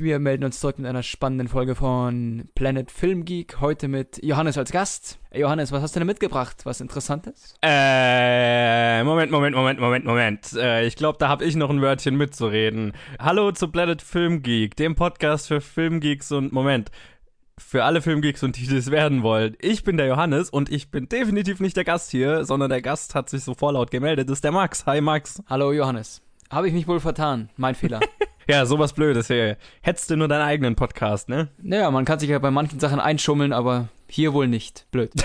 Und wir melden uns zurück mit einer spannenden Folge von Planet Film Geek. Heute mit Johannes als Gast. Johannes, was hast du denn mitgebracht? Was Interessantes? Äh, Moment, Moment, Moment, Moment, Moment. Äh, ich glaube, da habe ich noch ein Wörtchen mitzureden. Hallo zu Planet Film Geek, dem Podcast für Filmgeeks und Moment. Für alle Filmgeeks und die das werden wollen. Ich bin der Johannes und ich bin definitiv nicht der Gast hier, sondern der Gast hat sich so vorlaut gemeldet. Das ist der Max. Hi Max. Hallo Johannes. Habe ich mich wohl vertan? Mein Fehler. Ja, sowas Blödes hier. Hättest du nur deinen eigenen Podcast, ne? naja, man kann sich ja bei manchen Sachen einschummeln, aber hier wohl nicht. Blöd.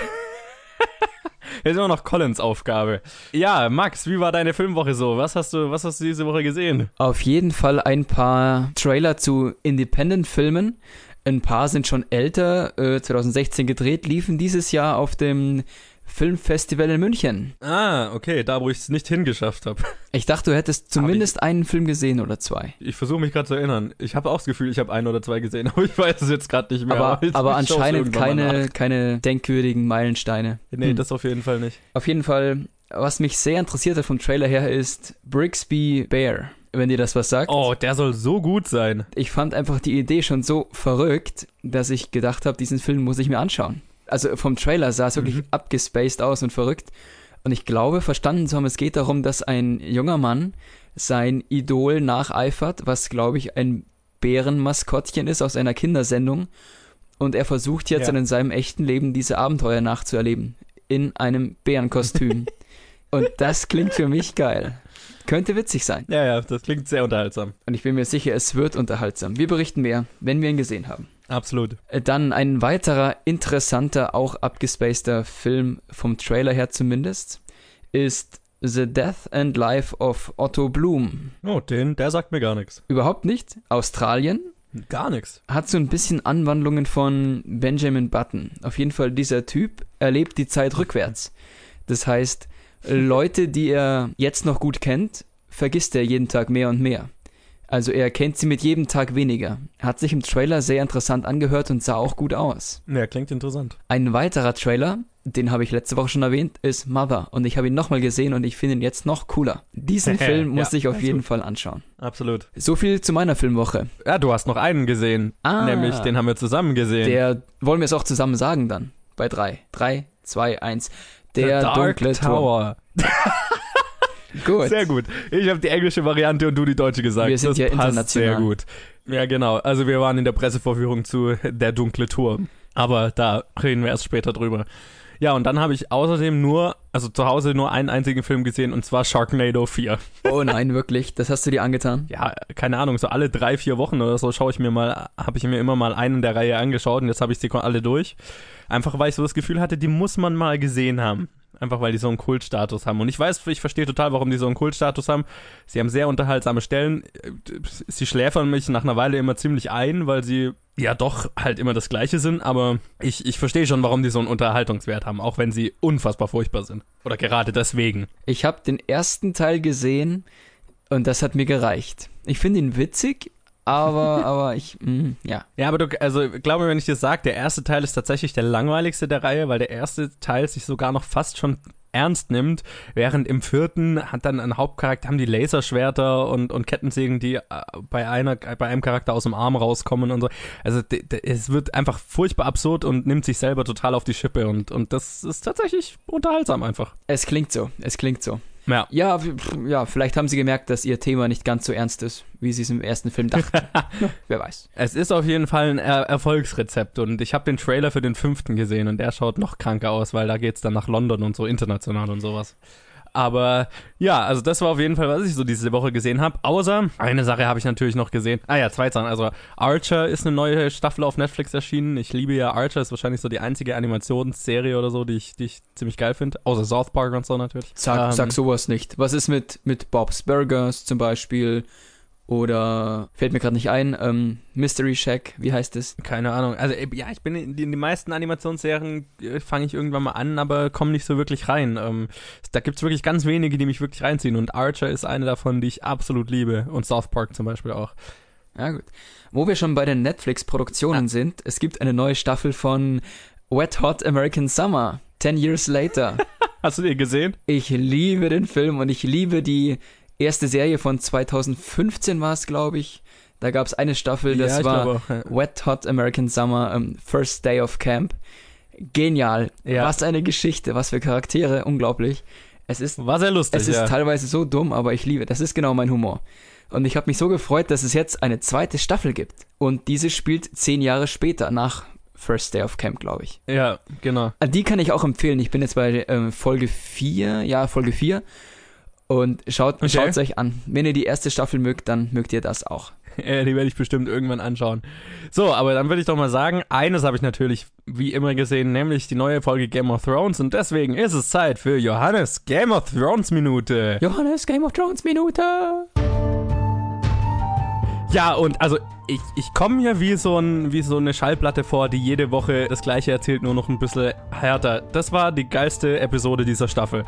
Das ist immer noch Collins Aufgabe. Ja, Max, wie war deine Filmwoche so? Was hast du, was hast du diese Woche gesehen? Auf jeden Fall ein paar Trailer zu Independent-Filmen. Ein paar sind schon älter, äh, 2016 gedreht, liefen dieses Jahr auf dem Filmfestival in München. Ah, okay, da wo ich es nicht hingeschafft habe. Ich dachte, du hättest zumindest einen Film gesehen oder zwei. Ich versuche mich gerade zu erinnern. Ich habe auch das Gefühl, ich habe ein oder zwei gesehen, aber ich weiß es jetzt gerade nicht mehr. Aber, aber schau's anscheinend keine, keine denkwürdigen Meilensteine. Nee, Hm. das auf jeden Fall nicht. Auf jeden Fall, was mich sehr interessiert hat vom Trailer her, ist Brixby Bear, wenn dir das was sagt. Oh, der soll so gut sein. Ich fand einfach die Idee schon so verrückt, dass ich gedacht habe, diesen Film muss ich mir anschauen. Also vom Trailer sah es wirklich Mhm. abgespaced aus und verrückt. Und ich glaube, verstanden zu haben, es geht darum, dass ein junger Mann sein Idol nacheifert, was, glaube ich, ein Bärenmaskottchen ist aus einer Kindersendung. Und er versucht jetzt Ja. in seinem echten Leben diese Abenteuer nachzuerleben. In einem Bärenkostüm. und das klingt für mich geil. Könnte witzig sein. Ja, ja, das klingt sehr unterhaltsam. Und ich bin mir sicher, es wird unterhaltsam. Wir berichten mehr, wenn wir ihn gesehen haben. Absolut. Äh, Dann ein weiterer interessanter, auch abgespaceter Film vom Trailer her zumindest, ist The Death and Life of Otto Bloom. Oh, den, der sagt mir gar nichts. Überhaupt nicht. Australien Gar nichts. hat so ein bisschen Anwandlungen von Benjamin Button. Auf jeden Fall, dieser Typ erlebt die Zeit rückwärts. Das heißt, Leute, die er jetzt noch gut kennt, vergisst er jeden Tag mehr und mehr. Also er kennt sie mit jedem Tag weniger. Hat sich im Trailer sehr interessant angehört und sah auch gut aus. Ja, klingt interessant. Ein weiterer Trailer, den habe ich letzte Woche schon erwähnt, ist Mother. Und ich habe ihn nochmal gesehen und ich finde ihn jetzt noch cooler. Diesen Film Ja, muss ich auf jeden gut. Fall anschauen. Absolut. So viel zu meiner Filmwoche. Ja, du hast noch einen gesehen. Ah. Nämlich, den haben wir zusammen gesehen. Der, wollen wir es auch zusammen sagen dann? Bei drei. Drei, zwei, eins. Der The Dark dunkle. Tower. Gut. Sehr gut. Ich habe die englische Variante und du die deutsche gesagt. Wir sind das ja passt international. Sehr gut. Ja, genau. Also wir waren in der Pressevorführung zu Der dunkle Turm. Aber da reden wir erst später drüber. Ja, und dann habe ich außerdem nur, also zu Hause nur einen einzigen Film gesehen und zwar Sharknado 4. Oh nein, wirklich. Das hast du dir angetan? Ja, keine Ahnung, so alle drei, vier Wochen oder so schaue ich mir mal, habe ich mir immer mal einen der Reihe angeschaut und jetzt habe ich sie alle durch. Einfach weil ich so das Gefühl hatte, die muss man mal gesehen haben. Einfach weil die so einen Kultstatus haben. Und ich weiß, ich verstehe total, warum die so einen Kultstatus haben. Sie haben sehr unterhaltsame Stellen. Sie schläfern mich nach einer Weile immer ziemlich ein, weil sie ja doch halt immer das Gleiche sind. Aber ich, ich verstehe schon, warum die so einen Unterhaltungswert haben, auch wenn sie unfassbar furchtbar sind. Oder gerade deswegen. Ich habe den ersten Teil gesehen und das hat mir gereicht. Ich finde ihn witzig, aber, aber ich, mm, ja. Ja, aber du, also glaub mir, wenn ich dir sage, der erste Teil ist tatsächlich der langweiligste der Reihe, weil der erste Teil sich sogar noch fast schon ernst nimmt, während im vierten hat dann ein Hauptcharakter, haben die Laserschwerter und, und Kettensägen, die äh, bei einer, bei einem Charakter aus dem Arm rauskommen und so. Also es wird einfach furchtbar absurd und nimmt sich selber total auf die Schippe und, und das ist tatsächlich unterhaltsam einfach. Es klingt so, es klingt so. Ja. Ja, ja, vielleicht haben sie gemerkt, dass ihr Thema nicht ganz so ernst ist, wie sie es im ersten Film dachten. Wer weiß. Es ist auf jeden Fall ein er Erfolgsrezept und ich habe den Trailer für den fünften gesehen und der schaut noch kranker aus, weil da geht's dann nach London und so international und sowas. Aber ja, also das war auf jeden Fall, was ich so diese Woche gesehen habe. Außer eine Sache habe ich natürlich noch gesehen. Ah ja, zwei Sachen. Also Archer ist eine neue Staffel auf Netflix erschienen. Ich liebe ja Archer, ist wahrscheinlich so die einzige Animationsserie oder so, die ich, die ich ziemlich geil finde. Außer South Park und so natürlich. Sag, Ähm, sag sowas nicht. Was ist mit, mit Bob's Burgers zum Beispiel? Oder fällt mir gerade nicht ein, ähm, Mystery Shack, wie heißt es? Keine Ahnung. Also äh, ja, ich bin in in die meisten Animationsserien äh, fange ich irgendwann mal an, aber komme nicht so wirklich rein. Ähm, da gibt's wirklich ganz wenige, die mich wirklich reinziehen und Archer ist eine davon, die ich absolut liebe und South Park zum Beispiel auch. Ja, gut. Wo wir schon bei den Netflix-Produktionen sind, es gibt eine neue Staffel von Wet Hot American Summer. Ten Years Later. Hast du die gesehen? Ich liebe den Film und ich liebe die erste Serie von 2015 war es, glaube ich. Da gab es eine Staffel, das Ja, war glaube auch, ja. Wet Hot American Summer, ähm, First Day of Camp. Genial. Ja. Was eine Geschichte, was für Charaktere, unglaublich. Es ist, War sehr lustig, es ist teilweise so dumm, aber ich liebe, das ist genau mein Humor. Und ich habe mich so gefreut, dass es jetzt eine zweite Staffel gibt. Und diese spielt zehn Jahre später, nach First Day of Camp, glaube ich. Ja, genau. Die kann ich auch empfehlen. Ich bin jetzt bei ähm, Folge 4, ja, Folge 4. Und schaut Okay. schaut's euch an. Wenn ihr die erste Staffel mögt, dann mögt ihr das auch. Äh, die werde ich bestimmt irgendwann anschauen. So, aber dann würde ich doch mal sagen, eines habe ich natürlich wie immer gesehen, nämlich die neue Folge Game of Thrones und deswegen ist es Zeit für Johannes Game of Thrones Minute. Johannes, Game of Thrones Minute! Ja, und also ich, ich komme mir wie so, ein, wie so eine Schallplatte vor, die jede Woche das gleiche erzählt, nur noch ein bisschen härter. Das war die geilste Episode dieser Staffel.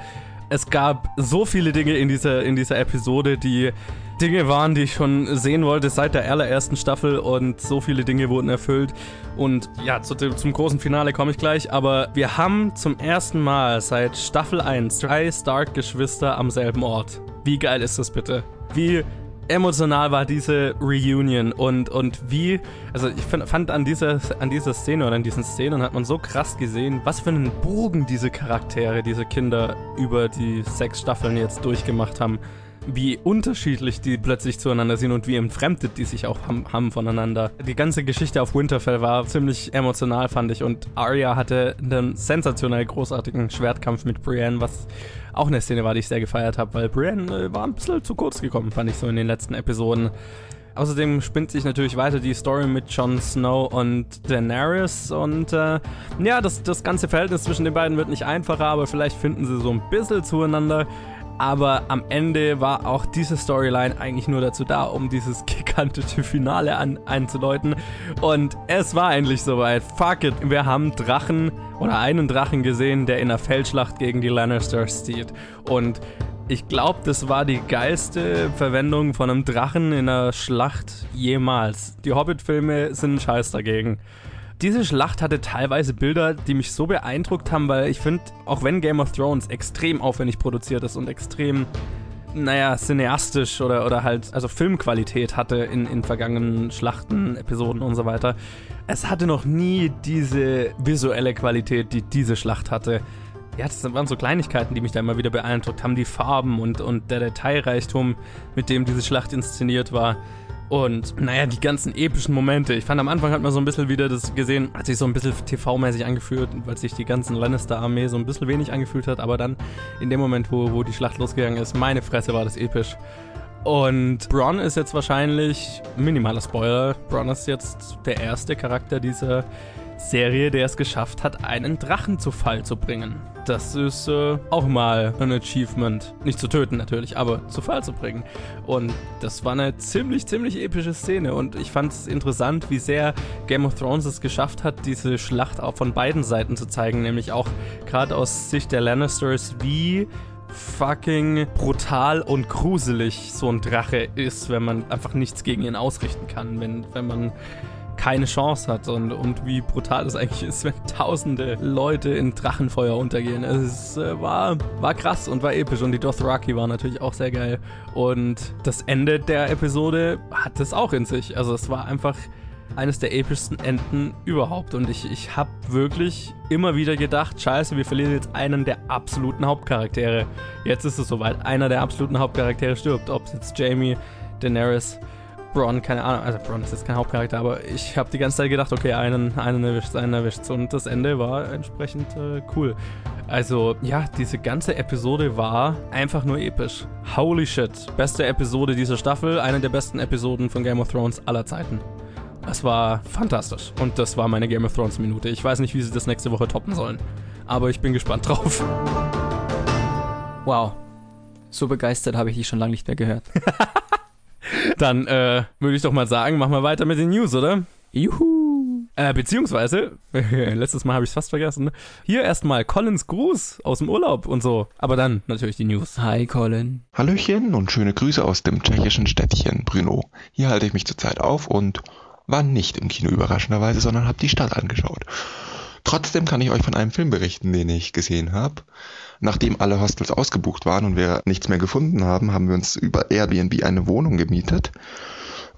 Es gab so viele Dinge in dieser, in dieser Episode, die Dinge waren, die ich schon sehen wollte seit der allerersten Staffel und so viele Dinge wurden erfüllt. Und ja, zu, zum großen Finale komme ich gleich, aber wir haben zum ersten Mal seit Staffel 1 drei Stark-Geschwister am selben Ort. Wie geil ist das bitte? Wie emotional war diese Reunion und, und wie, also ich find, fand an dieser, an dieser Szene oder an diesen Szenen hat man so krass gesehen, was für einen Bogen diese Charaktere, diese Kinder über die sechs Staffeln jetzt durchgemacht haben. Wie unterschiedlich die plötzlich zueinander sind und wie entfremdet die sich auch haben, haben voneinander. Die ganze Geschichte auf Winterfell war ziemlich emotional, fand ich. Und Arya hatte einen sensationell großartigen Schwertkampf mit Brienne, was auch eine Szene war, die ich sehr gefeiert habe, weil Brienne äh, war ein bisschen zu kurz gekommen, fand ich so in den letzten Episoden. Außerdem spinnt sich natürlich weiter die Story mit Jon Snow und Daenerys und äh, ja, das, das ganze Verhältnis zwischen den beiden wird nicht einfacher, aber vielleicht finden sie so ein bisschen zueinander. Aber am Ende war auch diese Storyline eigentlich nur dazu da, um dieses gigantische Finale an, einzuläuten. Und es war endlich soweit. Fuck it. Wir haben Drachen oder einen Drachen gesehen, der in einer Feldschlacht gegen die Lannisters steht. Und ich glaube, das war die geilste Verwendung von einem Drachen in einer Schlacht jemals. Die Hobbit-Filme sind Scheiß dagegen. Diese Schlacht hatte teilweise Bilder, die mich so beeindruckt haben, weil ich finde, auch wenn Game of Thrones extrem aufwendig produziert ist und extrem, naja, cineastisch oder, oder halt, also Filmqualität hatte in, in vergangenen Schlachten, Episoden und so weiter, es hatte noch nie diese visuelle Qualität, die diese Schlacht hatte. Ja, das waren so Kleinigkeiten, die mich da immer wieder beeindruckt haben. Die Farben und, und der Detailreichtum, mit dem diese Schlacht inszeniert war. Und naja, die ganzen epischen Momente. Ich fand am Anfang hat man so ein bisschen wieder das gesehen, hat sich so ein bisschen TV-mäßig angefühlt, weil sich die ganzen Lannister-Armee so ein bisschen wenig angefühlt hat. Aber dann, in dem Moment, wo, wo die Schlacht losgegangen ist, meine Fresse war das episch. Und Bronn ist jetzt wahrscheinlich, minimaler Spoiler, Bronn ist jetzt der erste Charakter dieser Serie, der es geschafft hat, einen Drachen zu Fall zu bringen. Das ist äh, auch mal ein Achievement. Nicht zu töten natürlich, aber zu Fall zu bringen. Und das war eine ziemlich, ziemlich epische Szene. Und ich fand es interessant, wie sehr Game of Thrones es geschafft hat, diese Schlacht auch von beiden Seiten zu zeigen. Nämlich auch gerade aus Sicht der Lannisters, wie fucking brutal und gruselig so ein Drache ist, wenn man einfach nichts gegen ihn ausrichten kann. Wenn, wenn man keine Chance hat und, und wie brutal es eigentlich ist, wenn tausende Leute in Drachenfeuer untergehen. Es äh, war, war krass und war episch und die Dothraki war natürlich auch sehr geil. Und das Ende der Episode hat es auch in sich. Also es war einfach eines der epischsten Enden überhaupt. Und ich, ich habe wirklich immer wieder gedacht, scheiße, wir verlieren jetzt einen der absoluten Hauptcharaktere. Jetzt ist es soweit, einer der absoluten Hauptcharaktere stirbt. Ob es jetzt Jamie, Daenerys, Bronn, keine Ahnung, also Bronn ist jetzt kein Hauptcharakter, aber ich habe die ganze Zeit gedacht, okay, einen, einen erwischt, einen erwischt und das Ende war entsprechend äh, cool. Also ja, diese ganze Episode war einfach nur episch. Holy shit, beste Episode dieser Staffel, eine der besten Episoden von Game of Thrones aller Zeiten. Es war fantastisch und das war meine Game of Thrones Minute. Ich weiß nicht, wie sie das nächste Woche toppen sollen, aber ich bin gespannt drauf. Wow. So begeistert habe ich dich schon lange nicht mehr gehört. Dann äh, würde ich doch mal sagen, machen wir weiter mit den News, oder? Juhu! Äh, beziehungsweise, letztes Mal habe ich es fast vergessen. Hier erstmal Collins Gruß aus dem Urlaub und so. Aber dann natürlich die News. Hi, Colin. Hallöchen und schöne Grüße aus dem tschechischen Städtchen Brno. Hier halte ich mich zurzeit auf und war nicht im Kino überraschenderweise, sondern habe die Stadt angeschaut. Trotzdem kann ich euch von einem Film berichten, den ich gesehen habe. Nachdem alle Hostels ausgebucht waren und wir nichts mehr gefunden haben, haben wir uns über Airbnb eine Wohnung gemietet.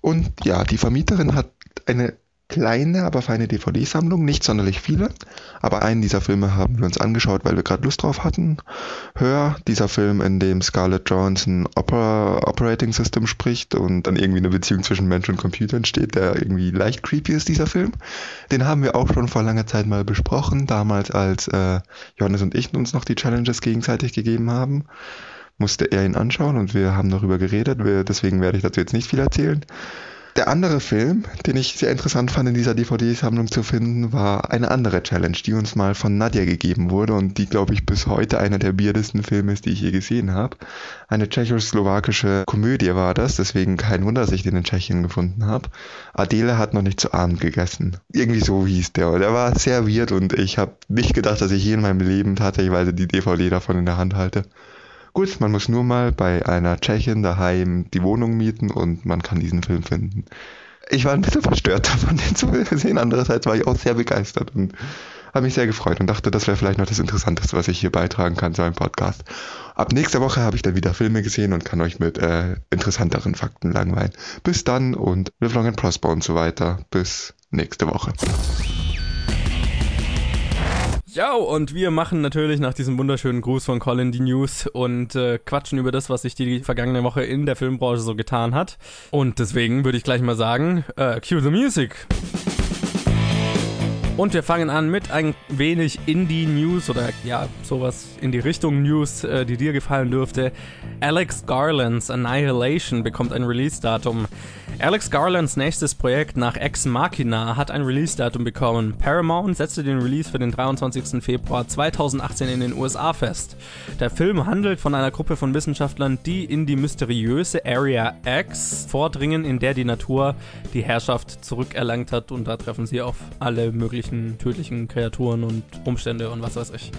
Und ja, die Vermieterin hat eine kleine, aber feine DVD-Sammlung, nicht sonderlich viele, aber einen dieser Filme haben wir uns angeschaut, weil wir gerade Lust drauf hatten. Hör, dieser Film, in dem Scarlett Johansson Opera Operating System spricht und dann irgendwie eine Beziehung zwischen Mensch und Computer entsteht, der irgendwie leicht creepy ist, dieser Film. Den haben wir auch schon vor langer Zeit mal besprochen, damals als äh, Johannes und ich uns noch die Challenges gegenseitig gegeben haben musste er ihn anschauen und wir haben darüber geredet. Wir, deswegen werde ich dazu jetzt nicht viel erzählen. Der andere Film, den ich sehr interessant fand in dieser DVD-Sammlung zu finden, war eine andere Challenge, die uns mal von Nadja gegeben wurde und die, glaube ich, bis heute einer der weirdesten Filme ist, die ich je gesehen habe. Eine tschechoslowakische Komödie war das, deswegen kein Wunder, dass ich den in Tschechien gefunden habe. Adele hat noch nicht zu Abend gegessen. Irgendwie so hieß der. Der war sehr weird und ich habe nicht gedacht, dass ich je in meinem Leben tatsächlich die DVD davon in der Hand halte. Gut, man muss nur mal bei einer Tschechin daheim die Wohnung mieten und man kann diesen Film finden. Ich war ein bisschen verstört davon, den zu sehen. Andererseits war ich auch sehr begeistert und habe mich sehr gefreut und dachte, das wäre vielleicht noch das Interessanteste, was ich hier beitragen kann zu einem Podcast. Ab nächster Woche habe ich dann wieder Filme gesehen und kann euch mit äh, interessanteren Fakten langweilen. Bis dann und live long and prosper und so weiter. Bis nächste Woche. Ja, und wir machen natürlich nach diesem wunderschönen Gruß von Colin die News und äh, quatschen über das, was sich die vergangene Woche in der Filmbranche so getan hat. Und deswegen würde ich gleich mal sagen, äh, cue the music. Und wir fangen an mit ein wenig Indie-News oder ja, sowas in die Richtung News, äh, die dir gefallen dürfte. Alex Garlands Annihilation bekommt ein Release-Datum. Alex Garlands nächstes Projekt nach Ex Machina hat ein Release-Datum bekommen. Paramount setzte den Release für den 23. Februar 2018 in den USA fest. Der Film handelt von einer Gruppe von Wissenschaftlern, die in die mysteriöse Area X vordringen, in der die Natur die Herrschaft zurückerlangt hat und da treffen sie auf alle möglichen tödlichen Kreaturen und Umstände und was weiß ich.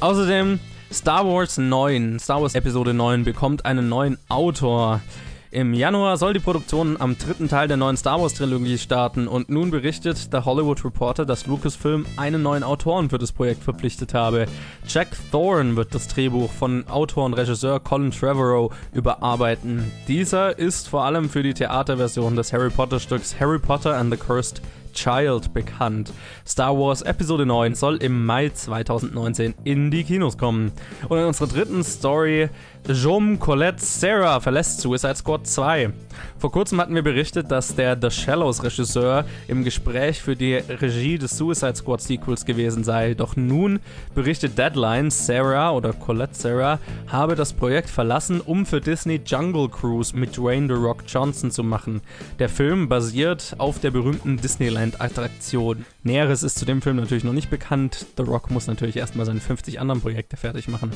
Außerdem Star Wars 9, Star Wars Episode 9 bekommt einen neuen Autor. Im Januar soll die Produktion am dritten Teil der neuen Star Wars Trilogie starten und nun berichtet der Hollywood Reporter, dass Lucasfilm einen neuen Autoren für das Projekt verpflichtet habe. Jack Thorne wird das Drehbuch von Autor und Regisseur Colin Trevorrow überarbeiten. Dieser ist vor allem für die Theaterversion des Harry Potter Stücks Harry Potter and the Cursed Child bekannt. Star Wars Episode 9 soll im Mai 2019 in die Kinos kommen. Und in unserer dritten Story Jom Colette Sarah verlässt Suicide Squad 2. Vor kurzem hatten wir berichtet, dass der The Shallows Regisseur im Gespräch für die Regie des Suicide Squad Sequels gewesen sei. Doch nun berichtet Deadline, Sarah oder Colette Sarah habe das Projekt verlassen, um für Disney Jungle Cruise mit Dwayne The Rock Johnson zu machen. Der Film basiert auf der berühmten Disneyland-Attraktion. Näheres ist zu dem Film natürlich noch nicht bekannt. The Rock muss natürlich erstmal seine 50 anderen Projekte fertig machen.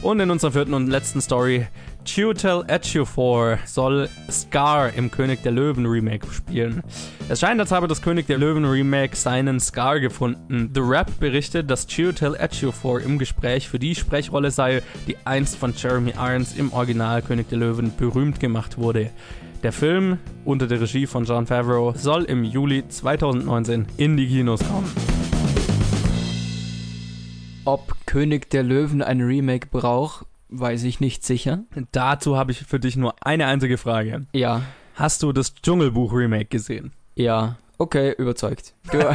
Und in unserer vierten und letzten Story, Chiwetel Ejiofor soll Scar im König der Löwen Remake spielen. Es scheint, als habe das König der Löwen Remake seinen Scar gefunden. The Rap berichtet, dass Chiwetel Ejiofor im Gespräch für die Sprechrolle sei, die einst von Jeremy Irons im Original König der Löwen berühmt gemacht wurde. Der Film unter der Regie von John Favreau soll im Juli 2019 in die Kinos kommen. Ob König der Löwen ein Remake braucht, weiß ich nicht sicher. Dazu habe ich für dich nur eine einzige Frage. Ja. Hast du das Dschungelbuch-Remake gesehen? Ja. Okay, überzeugt. Du,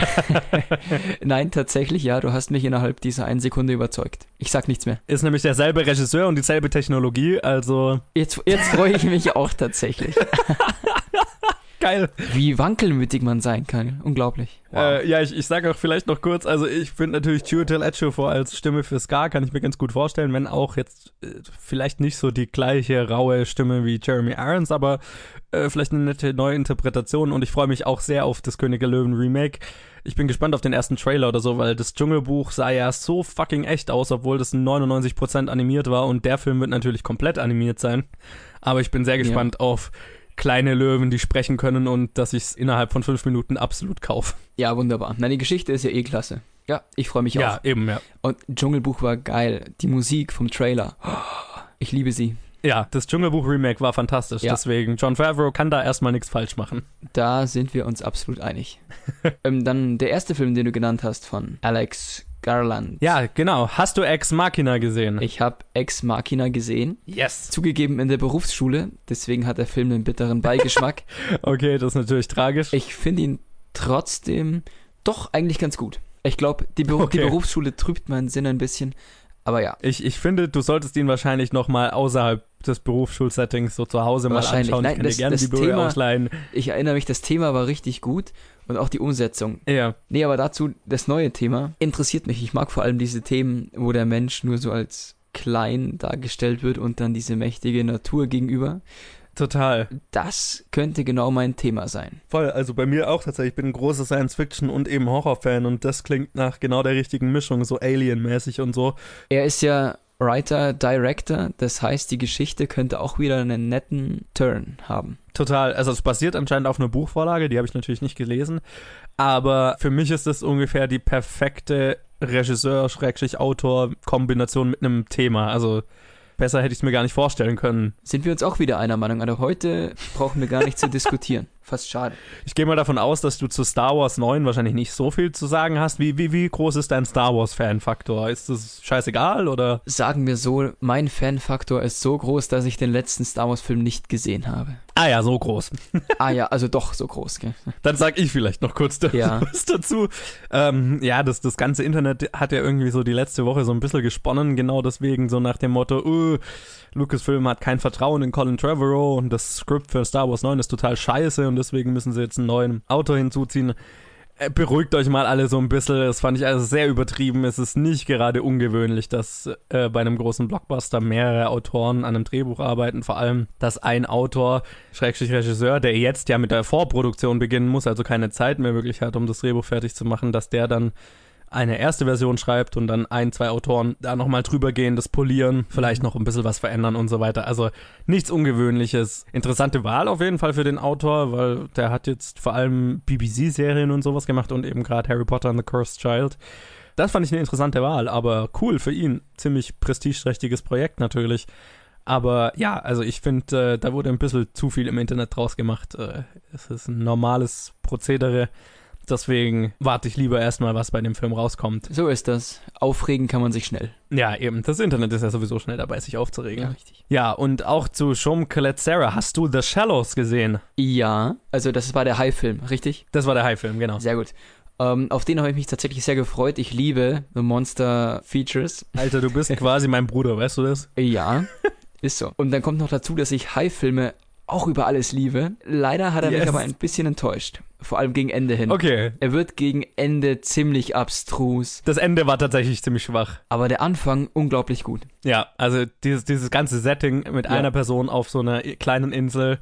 Nein, tatsächlich, ja, du hast mich innerhalb dieser einen Sekunde überzeugt. Ich sag nichts mehr. Ist nämlich derselbe Regisseur und dieselbe Technologie, also. Jetzt, jetzt freue ich mich auch tatsächlich. Geil. Wie wankelmütig man sein kann. Unglaublich. Wow. Äh, ja, ich, ich sage auch vielleicht noch kurz, also ich finde natürlich Chiwetel Ejiofor als Stimme für Scar kann ich mir ganz gut vorstellen, wenn auch jetzt äh, vielleicht nicht so die gleiche raue Stimme wie Jeremy Irons, aber äh, vielleicht eine nette neue Interpretation und ich freue mich auch sehr auf das König der Löwen Remake. Ich bin gespannt auf den ersten Trailer oder so, weil das Dschungelbuch sah ja so fucking echt aus, obwohl das 99% animiert war und der Film wird natürlich komplett animiert sein. Aber ich bin sehr gespannt ja. auf kleine Löwen, die sprechen können und dass ich es innerhalb von fünf Minuten absolut kaufe. Ja, wunderbar. Na, die Geschichte ist ja eh klasse. Ja, ich freue mich ja, auch. Ja, eben, ja. Und Dschungelbuch war geil. Die Musik vom Trailer. Ich liebe sie. Ja, das Dschungelbuch-Remake war fantastisch. Ja. Deswegen, John Favreau kann da erstmal nichts falsch machen. Da sind wir uns absolut einig. ähm, dann der erste Film, den du genannt hast von Alex Garland. Ja, genau. Hast du Ex Machina gesehen? Ich habe Ex Machina gesehen. yes. Zugegeben in der Berufsschule, deswegen hat der Film einen bitteren Beigeschmack. Okay, das ist natürlich tragisch. ich finde ihn trotzdem doch eigentlich ganz gut. Ich glaube, die, Beru Okay. die Berufsschule trübt meinen Sinn ein bisschen. Aber ja, Ich, ich finde, du solltest ihn wahrscheinlich nochmal außerhalb des Berufsschulsettings so zu Hause mal Wahrscheinlich. anschauen. Nein, ich kann das- dir gerne das die Blu-ray ausleihen. ich erinnere mich, das Thema war richtig gut und auch die Umsetzung. Ja, Nee, aber dazu das neue Thema interessiert mich. Ich mag vor allem diese Themen, wo der Mensch nur so als klein dargestellt wird und dann diese mächtige Natur gegenüber. total. Das könnte genau mein Thema sein. Voll, also bei mir auch tatsächlich. Ich bin ein großer Science-Fiction- und eben Horror-Fan und das klingt nach genau der richtigen Mischung, so Alien-mäßig und so. Er ist ja Writer, Director, das heißt, die Geschichte könnte auch wieder einen netten Turn haben. Total, also es basiert anscheinend auf einer Buchvorlage, die habe ich natürlich nicht gelesen, aber für mich ist das ungefähr die perfekte Regisseur-Autor-Kombination mit einem Thema. Also besser hätte ich es mir gar nicht vorstellen können. Sind wir uns auch wieder einer Meinung? Also heute brauchen wir gar nicht zu diskutieren. Fast schade. Ich gehe mal davon aus, dass du zu Star Wars 9 wahrscheinlich nicht so viel zu sagen hast. Wie, wie, wie groß ist dein Star Wars-Fan-Faktor? Ist das scheißegal oder? Sagen wir so, mein Fanfaktor ist so groß, dass ich den letzten Star Wars-Film nicht gesehen habe. Ah ja, so groß. Ah ja, also doch so groß, gell? Dann sag ich vielleicht noch kurz Ja. was dazu. Ähm, ja, das, das ganze Internet hat ja irgendwie so die letzte Woche so ein bisschen gesponnen, genau deswegen, so nach dem Motto, uh, Lucasfilm hat kein Vertrauen in Colin Trevorrow und das Skript für Star Wars 9 ist total scheiße und deswegen müssen sie jetzt einen neuen Autor hinzuziehen. Äh, Beruhigt euch mal alle so ein bisschen. Das fand ich also sehr übertrieben. Es ist nicht gerade ungewöhnlich, dass äh, bei einem großen Blockbuster mehrere Autoren an einem Drehbuch arbeiten. Vor allem, dass ein Autor, Schrägstrich Regisseur, der jetzt ja mit der Vorproduktion beginnen muss, also keine Zeit mehr wirklich hat, um das Drehbuch fertig zu machen, dass der dann eine erste Version schreibt und dann ein, zwei Autoren da nochmal drüber gehen, das polieren, vielleicht noch ein bisschen was verändern und so weiter. Also nichts Ungewöhnliches. Interessante Wahl auf jeden Fall für den Autor, weil der hat jetzt vor allem BBC-Serien und sowas gemacht und eben gerade Harry Potter and the Cursed Child. Das fand ich eine interessante Wahl, aber cool für ihn. Ziemlich prestigeträchtiges Projekt natürlich. Aber ja, also ich finde, äh, da wurde ein bisschen zu viel im Internet draus gemacht. Äh, es ist ein normales Prozedere. Deswegen warte ich lieber erstmal, was bei dem Film rauskommt. So ist das. Aufregen kann man sich schnell. Ja, eben. Das Internet ist ja sowieso schnell dabei, sich aufzuregen. Ja, richtig. und auch zu Shom Sarah. Hast du The Shallows gesehen? Ja, also das war der High-Film, richtig? Das war der High-Film, genau. Sehr gut. Ähm, auf den habe ich mich tatsächlich sehr gefreut. Ich liebe The Monster Features. Alter, du bist quasi mein Bruder, weißt du das? Ja, ist so. Und dann kommt noch dazu, dass ich High-Filme auch über alles liebe. Leider hat er Yes. mich aber ein bisschen enttäuscht. Vor allem gegen Ende hin. Okay. Er wird gegen Ende ziemlich abstrus, Das Ende war tatsächlich ziemlich schwach. aber der Anfang unglaublich gut. Ja, also dieses, dieses ganze Setting mit Ja. einer Person auf so einer kleinen Insel.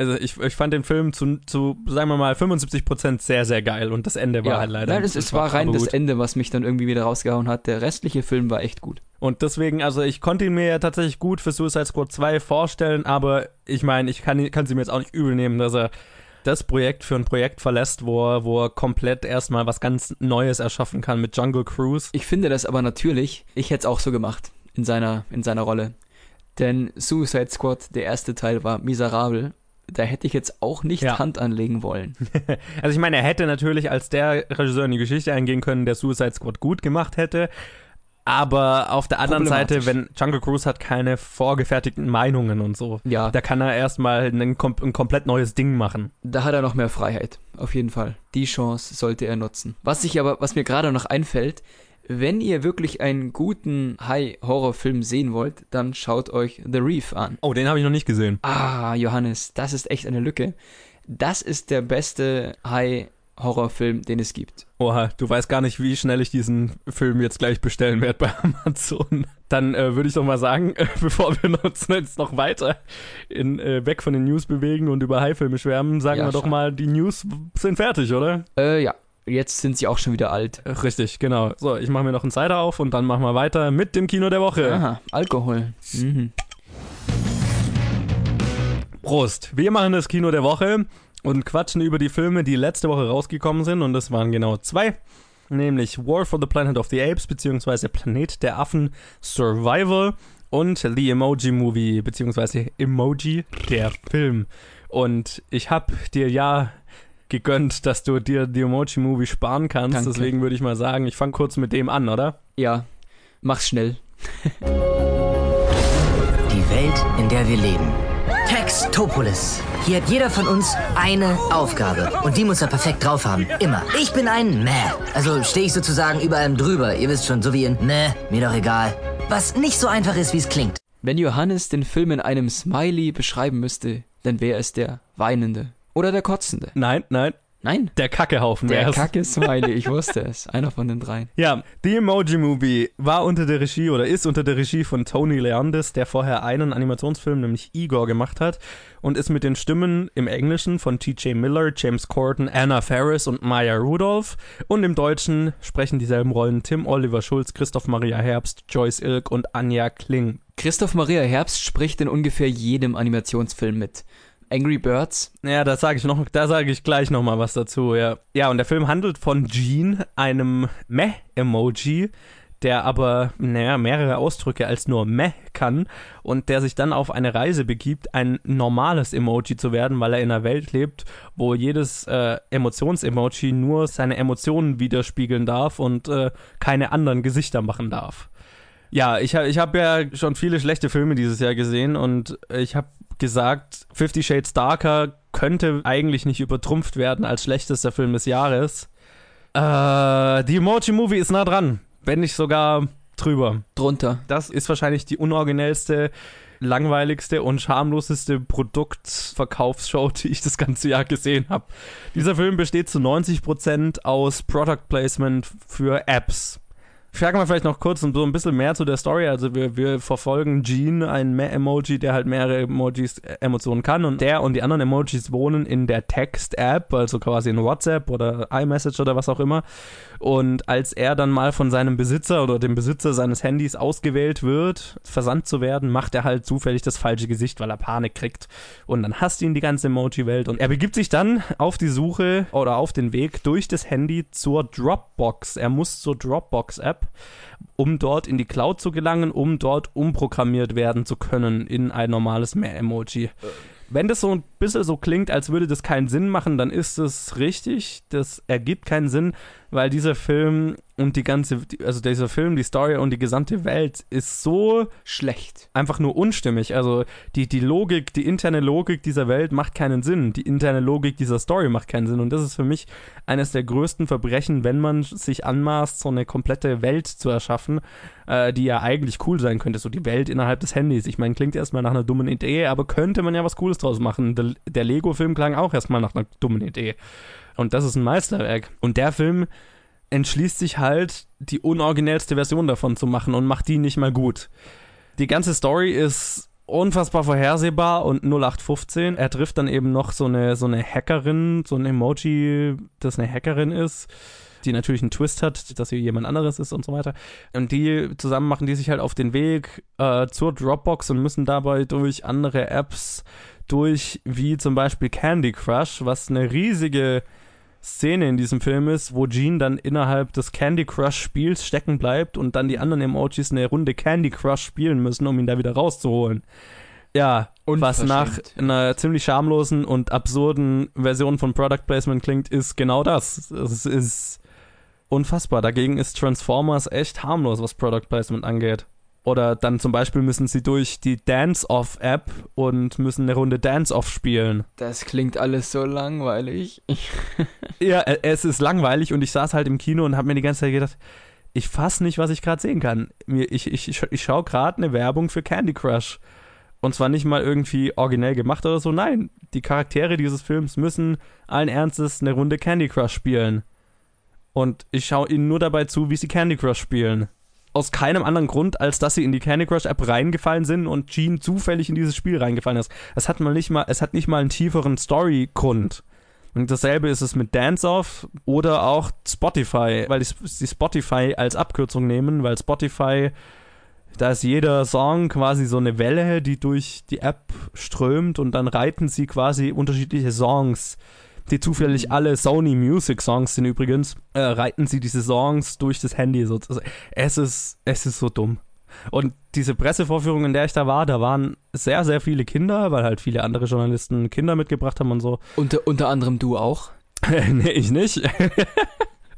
Also ich, ich fand den Film zu, zu, sagen wir mal, 75% sehr, sehr geil und das Ende war halt leider. Nein, es, es war rein das. Ende, was mich dann irgendwie wieder rausgehauen hat. Der restliche Film war echt gut. Und deswegen, also ich konnte ihn mir ja tatsächlich gut für Suicide Squad 2 vorstellen, aber ich meine, ich kann, kann sie mir jetzt auch nicht übel nehmen, dass er das Projekt für ein Projekt verlässt, wo er, wo er komplett erstmal was ganz Neues erschaffen kann mit Jungle Cruise. Ich finde das aber natürlich, ich hätte es auch so gemacht in seiner, in seiner Rolle. Denn Suicide Squad, der erste Teil, war miserabel. Da hätte ich jetzt auch nicht Ja. Hand anlegen wollen. Also ich meine, er hätte natürlich als der Regisseur in die Geschichte eingehen können, der Suicide Squad gut gemacht hätte. Aber auf der anderen Seite, wenn Jungle Cruise hat keine vorgefertigten Meinungen und so, Ja, da kann er erstmal ein, kom ein komplett neues Ding machen. da hat er noch mehr Freiheit. Auf jeden Fall. Die Chance sollte er nutzen. Was sich aber, was mir gerade noch einfällt, wenn ihr wirklich einen guten High-Horror-Film sehen wollt, dann schaut euch The Reef an. Oh, den habe ich noch nicht gesehen. Ah, Johannes, das ist echt eine Lücke. Das ist der beste High-Horror-Film, den es gibt. Oha, du weißt gar nicht, wie schnell ich diesen Film jetzt gleich bestellen werde bei Amazon. Dann äh, würde ich doch mal sagen, äh, bevor wir uns jetzt noch weiter in, äh, weg von den News bewegen und über High-Filme schwärmen, sagen Ja, wir doch mal, die News sind fertig, oder? Äh, ja. Jetzt sind sie auch schon wieder alt. Richtig, genau. So, ich mache mir noch einen Cider auf und dann machen wir weiter mit dem Kino der Woche. Aha, Alkohol. Mhm. Prost. Wir machen das Kino der Woche und quatschen über die Filme, die letzte Woche rausgekommen sind und das waren genau zwei. Nämlich War for the Planet of the Apes beziehungsweise Planet der Affen Survival und The Emoji Movie beziehungsweise Emoji der Film. Und ich habe dir ja gegönnt, dass du dir die Emoji-Movie sparen kannst. Danke. Deswegen würde ich mal sagen, ich fange kurz mit dem an, oder? Ja, mach's schnell. Die Welt, in der wir leben. Textopolis. Hier hat jeder von uns eine Aufgabe. Und die muss er perfekt drauf haben. Immer. Ich bin ein Meh. Also stehe ich sozusagen über allem drüber. Ihr wisst schon, so wie in Meh, mir doch egal. Was nicht so einfach ist, wie es klingt. Wenn Johannes den Film in einem Smiley beschreiben müsste, dann wäre es der Weinende. Oder der Kotzende. Nein, nein, Nein, der Kackehaufen der wär's. kacke Smiley, ich wusste es. Einer von den dreien. Ja, The Emoji Movie war unter der Regie oder ist unter der Regie von Tony Leandis, der vorher einen Animationsfilm, nämlich Igor, gemacht hat und ist mit den Stimmen im Englischen von T.J. Miller, James Corden, Anna Faris und Maya Rudolph und im Deutschen sprechen dieselben Rollen Tim Oliver Schulz, Christoph Maria Herbst, Joyce Ilk und Anja Kling. Christoph Maria Herbst spricht in ungefähr jedem Animationsfilm mit. Angry Birds, Ja, da sage ich noch, da sage ich gleich noch mal was dazu. Ja, ja, und der Film handelt von Gene, einem Meh-Emoji, der aber naja, mehrere Ausdrücke als nur Meh kann und der sich dann auf eine Reise begibt, ein normales Emoji zu werden, weil er in einer Welt lebt, wo jedes äh, Emotions-Emoji nur seine Emotionen widerspiegeln darf und äh, keine anderen Gesichter machen darf. Ja, ich, ich habe ja schon viele schlechte Filme dieses Jahr gesehen und ich habe gesagt, Fifty Shades Darker könnte eigentlich nicht übertrumpft werden als schlechtester Film des Jahres. Äh, die Emoji Movie ist nah dran, wenn nicht sogar drüber. drunter. Das ist wahrscheinlich die unoriginellste, langweiligste und schamloseste Produktverkaufsshow, die ich das ganze Jahr gesehen habe. Dieser Film besteht zu 90% aus Product Placement für Apps. Sagen wir vielleicht noch kurz so ein bisschen mehr zu der Story. Also wir, wir verfolgen Gene, einen Meh-Emoji, der halt mehrere Emojis, äh, Emotionen kann und der und die anderen Emojis wohnen in der Text-App, also quasi in WhatsApp oder iMessage oder was auch immer. Und als er dann mal von seinem Besitzer oder dem Besitzer seines Handys ausgewählt wird, versandt zu werden, macht er halt zufällig das falsche Gesicht, weil er Panik kriegt. Und dann hasst ihn die ganze Emoji-Welt. Und er begibt sich dann auf die Suche oder auf den Weg durch das Handy zur Dropbox. Er muss zur Dropbox-App, um dort in die Cloud zu gelangen, um dort umprogrammiert werden zu können in ein normales Mehr-Emoji. Wenn das so ein bisschen so klingt, als würde das keinen Sinn machen, dann ist es richtig. Das ergibt keinen Sinn, weil dieser Film und die ganze, also dieser Film, die Story und die gesamte Welt ist so Schlecht. einfach nur unstimmig. Also die, die Logik, die interne Logik dieser Welt macht keinen Sinn. Die interne Logik dieser Story macht keinen Sinn. Und das ist für mich eines der größten Verbrechen, wenn man sich anmaßt, so eine komplette Welt zu erschaffen, äh, die ja eigentlich cool sein könnte. So die Welt innerhalb des Handys. Ich meine, klingt erstmal nach einer dummen Idee, aber könnte man ja was Cooles draus machen. Der, der Lego-Film klang auch erstmal nach einer dummen Idee. Und das ist ein Meisterwerk. Und der Film entschließt sich halt, die unoriginellste Version davon zu machen und macht die nicht mal gut. Die ganze Story ist unfassbar vorhersehbar und 0815. Er trifft dann eben noch so eine, so eine Hackerin, so ein Emoji, das eine Hackerin ist, die natürlich einen Twist hat, dass sie jemand anderes ist und so weiter. Und die zusammen machen die sich halt auf den Weg äh, zur Dropbox und müssen dabei durch andere Apps durch, wie zum Beispiel Candy Crush, was eine riesige Szene in diesem Film ist, wo Gene dann innerhalb des Candy Crush Spiels stecken bleibt und dann die anderen Emojis eine Runde Candy Crush spielen müssen, um ihn da wieder rauszuholen. Ja, was nach einer ziemlich schamlosen und absurden Version von Product Placement klingt, ist genau das. Es ist unfassbar. Dagegen ist Transformers echt harmlos, was Product Placement angeht. Oder dann zum Beispiel müssen sie durch die Dance-Off-App und müssen eine Runde Dance-Off spielen. Das klingt alles so langweilig. Ja, äh, es ist langweilig und ich saß halt im Kino und habe mir die ganze Zeit gedacht, ich fass nicht, was ich gerade sehen kann. Ich, ich, ich, ich schaue gerade eine Werbung für Candy Crush. Und zwar nicht mal irgendwie originell gemacht oder so. Nein, die Charaktere dieses Films müssen allen Ernstes eine Runde Candy Crush spielen. Und ich schaue ihnen nur dabei zu, wie sie Candy Crush spielen. Aus keinem anderen Grund, als dass sie in die Candy Crush App reingefallen sind und Gene zufällig in dieses Spiel reingefallen ist. Es hat mal nicht mal, es hat nicht mal einen tieferen Story-Grund. Und dasselbe ist es mit Dance Off oder auch Spotify, weil die Spotify als Abkürzung nehmen, weil Spotify, da ist jeder Song quasi so eine Welle, die durch die App strömt und dann reiten sie quasi unterschiedliche Songs, die zufällig alle Sony Music Songs sind übrigens, äh, reiten sie diese Songs durch das Handy sozusagen. Es ist, es ist so dumm. Und diese Pressevorführung, in der ich da war, da waren sehr, sehr viele Kinder, weil halt viele andere Journalisten Kinder mitgebracht haben und so. Unter, unter anderem du auch. nee, ich nicht.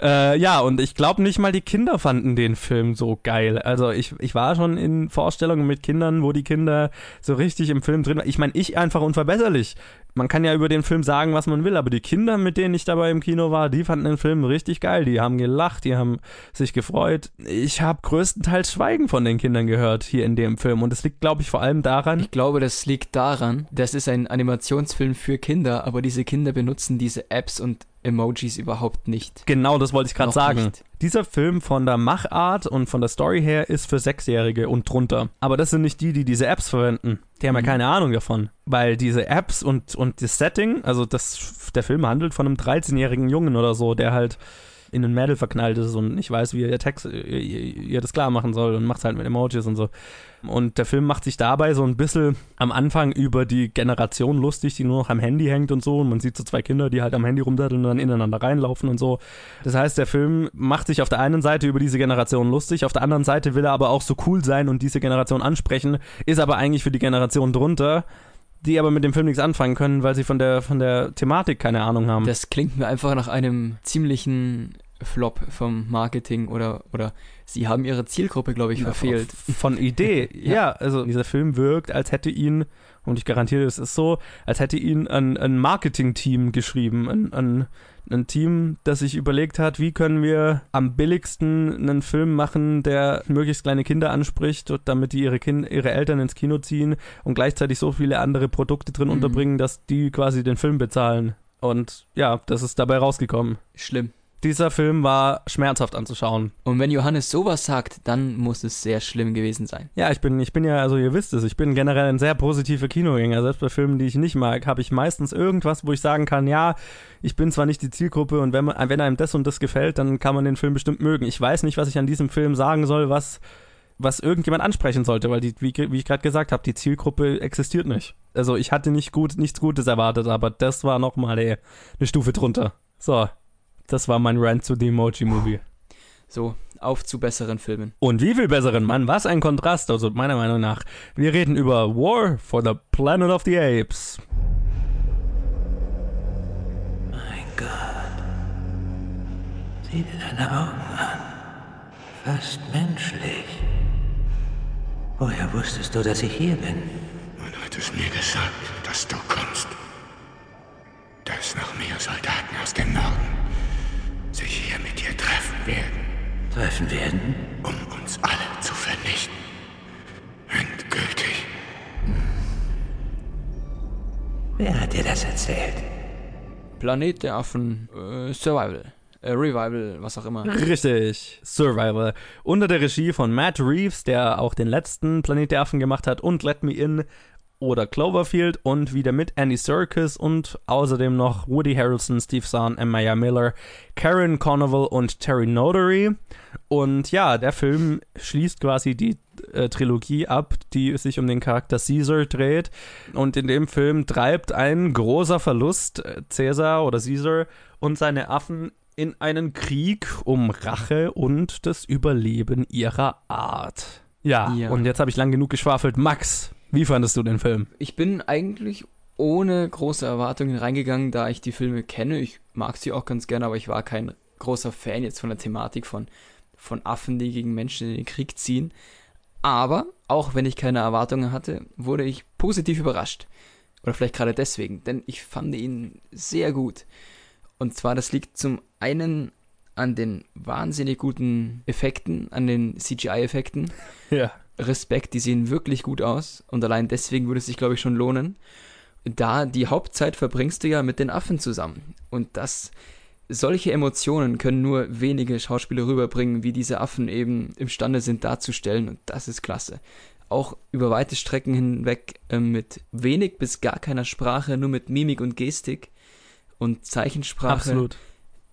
Äh, ja, und ich glaube nicht mal die Kinder fanden den Film so geil. Also ich, ich war schon in Vorstellungen mit Kindern, wo die Kinder so richtig im Film drin waren. Ich meine, ich einfach unverbesserlich. Man kann ja über den Film sagen, was man will, aber die Kinder, mit denen ich dabei im Kino war, die fanden den Film richtig geil. Die haben gelacht, die haben sich gefreut. Ich habe größtenteils Schweigen von den Kindern gehört hier in dem Film. Und es liegt, glaube ich, vor allem daran. Ich glaube, das liegt daran, das ist ein Animationsfilm für Kinder, aber diese Kinder benutzen diese Apps und Emojis überhaupt nicht. Genau, das wollte ich gerade sagen. nicht. Dieser Film von der Machart und von der Story her ist für Sechsjährige und drunter. Aber das sind nicht die, die diese Apps verwenden. Die haben ja Mhm. keine Ahnung davon. Weil diese Apps und, und das Setting, also das, der Film handelt von einem 13-jährigen Jungen oder so, der halt in ein Mädel verknallt ist und nicht weiß, wie er Text, ihr, ihr das klar machen soll und macht halt mit Emojis und so. Und der Film macht sich dabei so ein bisschen am Anfang über die Generation lustig, die nur noch am Handy hängt und so. Und man sieht so zwei Kinder, die halt am Handy rumdatteln und dann ineinander reinlaufen und so. Das heißt, der Film macht sich auf der einen Seite über diese Generation lustig, auf der anderen Seite will er aber auch so cool sein und diese Generation ansprechen, ist aber eigentlich für die Generation drunter, die aber mit dem Film nichts anfangen können, weil sie von der, von der Thematik keine Ahnung haben. Das klingt mir einfach nach einem ziemlichen Flop vom Marketing oder, oder sie haben ihre Zielgruppe, glaube ich, verfehlt. Von Idee, ja. Ja. Also dieser Film wirkt, als hätte ihn, und ich garantiere, es ist so, als hätte ihn ein, ein Marketing-Team geschrieben. Ein, ein, ein Team, das sich überlegt hat, wie können wir am billigsten einen Film machen, der möglichst kleine Kinder anspricht, und damit die ihre, kind, ihre Eltern ins Kino ziehen und gleichzeitig so viele andere Produkte drin Mhm. unterbringen, dass die quasi den Film bezahlen. Und ja, das ist dabei rausgekommen. Schlimm. Dieser Film war schmerzhaft anzuschauen. Und wenn Johannes sowas sagt, dann muss es sehr schlimm gewesen sein. Ja, ich bin, ich bin ja, also ihr wisst es, ich bin generell ein sehr positiver Kinogänger. Selbst bei Filmen, die ich nicht mag, habe ich meistens irgendwas, wo ich sagen kann, ja, ich bin zwar nicht die Zielgruppe und wenn, man, wenn einem das und das gefällt, dann kann man den Film bestimmt mögen. Ich weiß nicht, was ich an diesem Film sagen soll, was, was irgendjemand ansprechen sollte, weil die, wie, wie ich gerade gesagt habe, die Zielgruppe existiert nicht. Also ich hatte nicht gut, nichts Gutes erwartet, aber das war nochmal eine Stufe drunter. So, das war mein Rant zu The Emoji Movie. So, auf zu besseren Filmen. Und wie viel besseren, Mann, was ein Kontrast, also meiner Meinung nach. Wir reden über War for the Planet of the Apes. Mein Gott. Sieh dir deine Augen an. Fast menschlich. Woher wusstest du, dass ich hier bin? Man hat es mir gesagt, dass du kommst. Dass noch mehr Soldaten aus dem Norden sich hier mit dir treffen werden, Treffen werden? um uns alle zu vernichten. Endgültig. Wer hat dir das erzählt? Planet der Affen, äh, Survival. Äh, Revival, was auch immer. Richtig, Survival. Unter der Regie von Matt Reeves, der auch den letzten Planet der Affen gemacht hat und Let Me In oder Cloverfield und wieder mit Andy Serkis und außerdem noch Woody Harrelson, Steve Zahn, Maya Miller, Karen Conoval und Terry Notary. Und ja, der Film schließt quasi die äh, Trilogie ab, die sich um den Charakter Caesar dreht. Und in dem Film treibt ein großer Verlust äh, Caesar oder Caesar und seine Affen in einen Krieg um Rache und das Überleben ihrer Art. Ja, Ja. und jetzt habe ich lang genug geschwafelt. Max, wie fandest du den Film? Ich bin eigentlich ohne große Erwartungen reingegangen, da ich die Filme kenne. Ich mag sie auch ganz gerne, aber ich war kein großer Fan jetzt von der Thematik von, von Affen, die gegen Menschen in den Krieg ziehen. Aber, auch wenn ich keine Erwartungen hatte, wurde ich positiv überrascht. Oder vielleicht gerade deswegen, denn ich fand ihn sehr gut. Und zwar, das liegt zum einen an den wahnsinnig guten Effekten, an den CGI-Effekten. Ja. Respekt, die sehen wirklich gut aus und allein deswegen würde es sich, glaube ich, schon lohnen. Da die Hauptzeit verbringst du ja mit den Affen zusammen und das solche Emotionen können nur wenige Schauspieler rüberbringen, wie diese Affen eben imstande sind darzustellen und das ist klasse. Auch über weite Strecken hinweg äh, mit wenig bis gar keiner Sprache, nur mit Mimik und Gestik und Zeichensprache Absolut.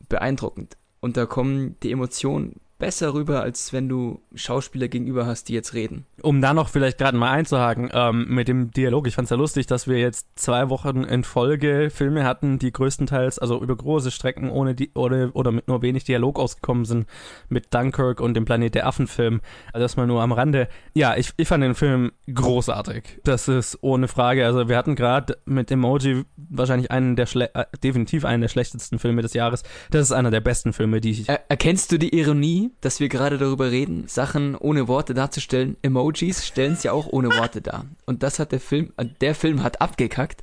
beeindruckend. Und da kommen die Emotionen besser rüber, als wenn du Schauspieler gegenüber hast, die jetzt reden. Um da noch vielleicht gerade mal einzuhaken, ähm, mit dem Dialog, ich fand es ja lustig, dass wir jetzt zwei Wochen in Folge Filme hatten, die größtenteils, also über große Strecken ohne die, oder, oder mit nur wenig Dialog ausgekommen sind, mit Dunkirk und dem Planet der Affen-Film. Also das mal nur am Rande. Ja, ich, ich fand den Film großartig. Das ist ohne Frage. Also wir hatten gerade mit Emoji wahrscheinlich einen der schle äh, definitiv einen der schlechtesten Filme des Jahres. Das ist einer der besten Filme, die ich. Er erkennst du die Ironie, dass wir gerade darüber reden, Sachen ohne Worte darzustellen? Emojis stellen es ja auch ohne Worte dar. Und das hat der Film, äh, der Film hat abgekackt.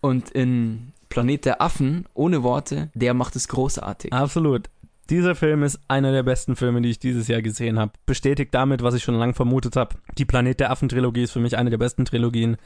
Und in Planet der Affen ohne Worte, der macht es großartig. Absolut. Dieser Film ist einer der besten Filme, die ich dieses Jahr gesehen habe. Bestätigt damit, was ich schon lange vermutet habe. Die Planet der Affen-Trilogie ist für mich eine der besten Trilogien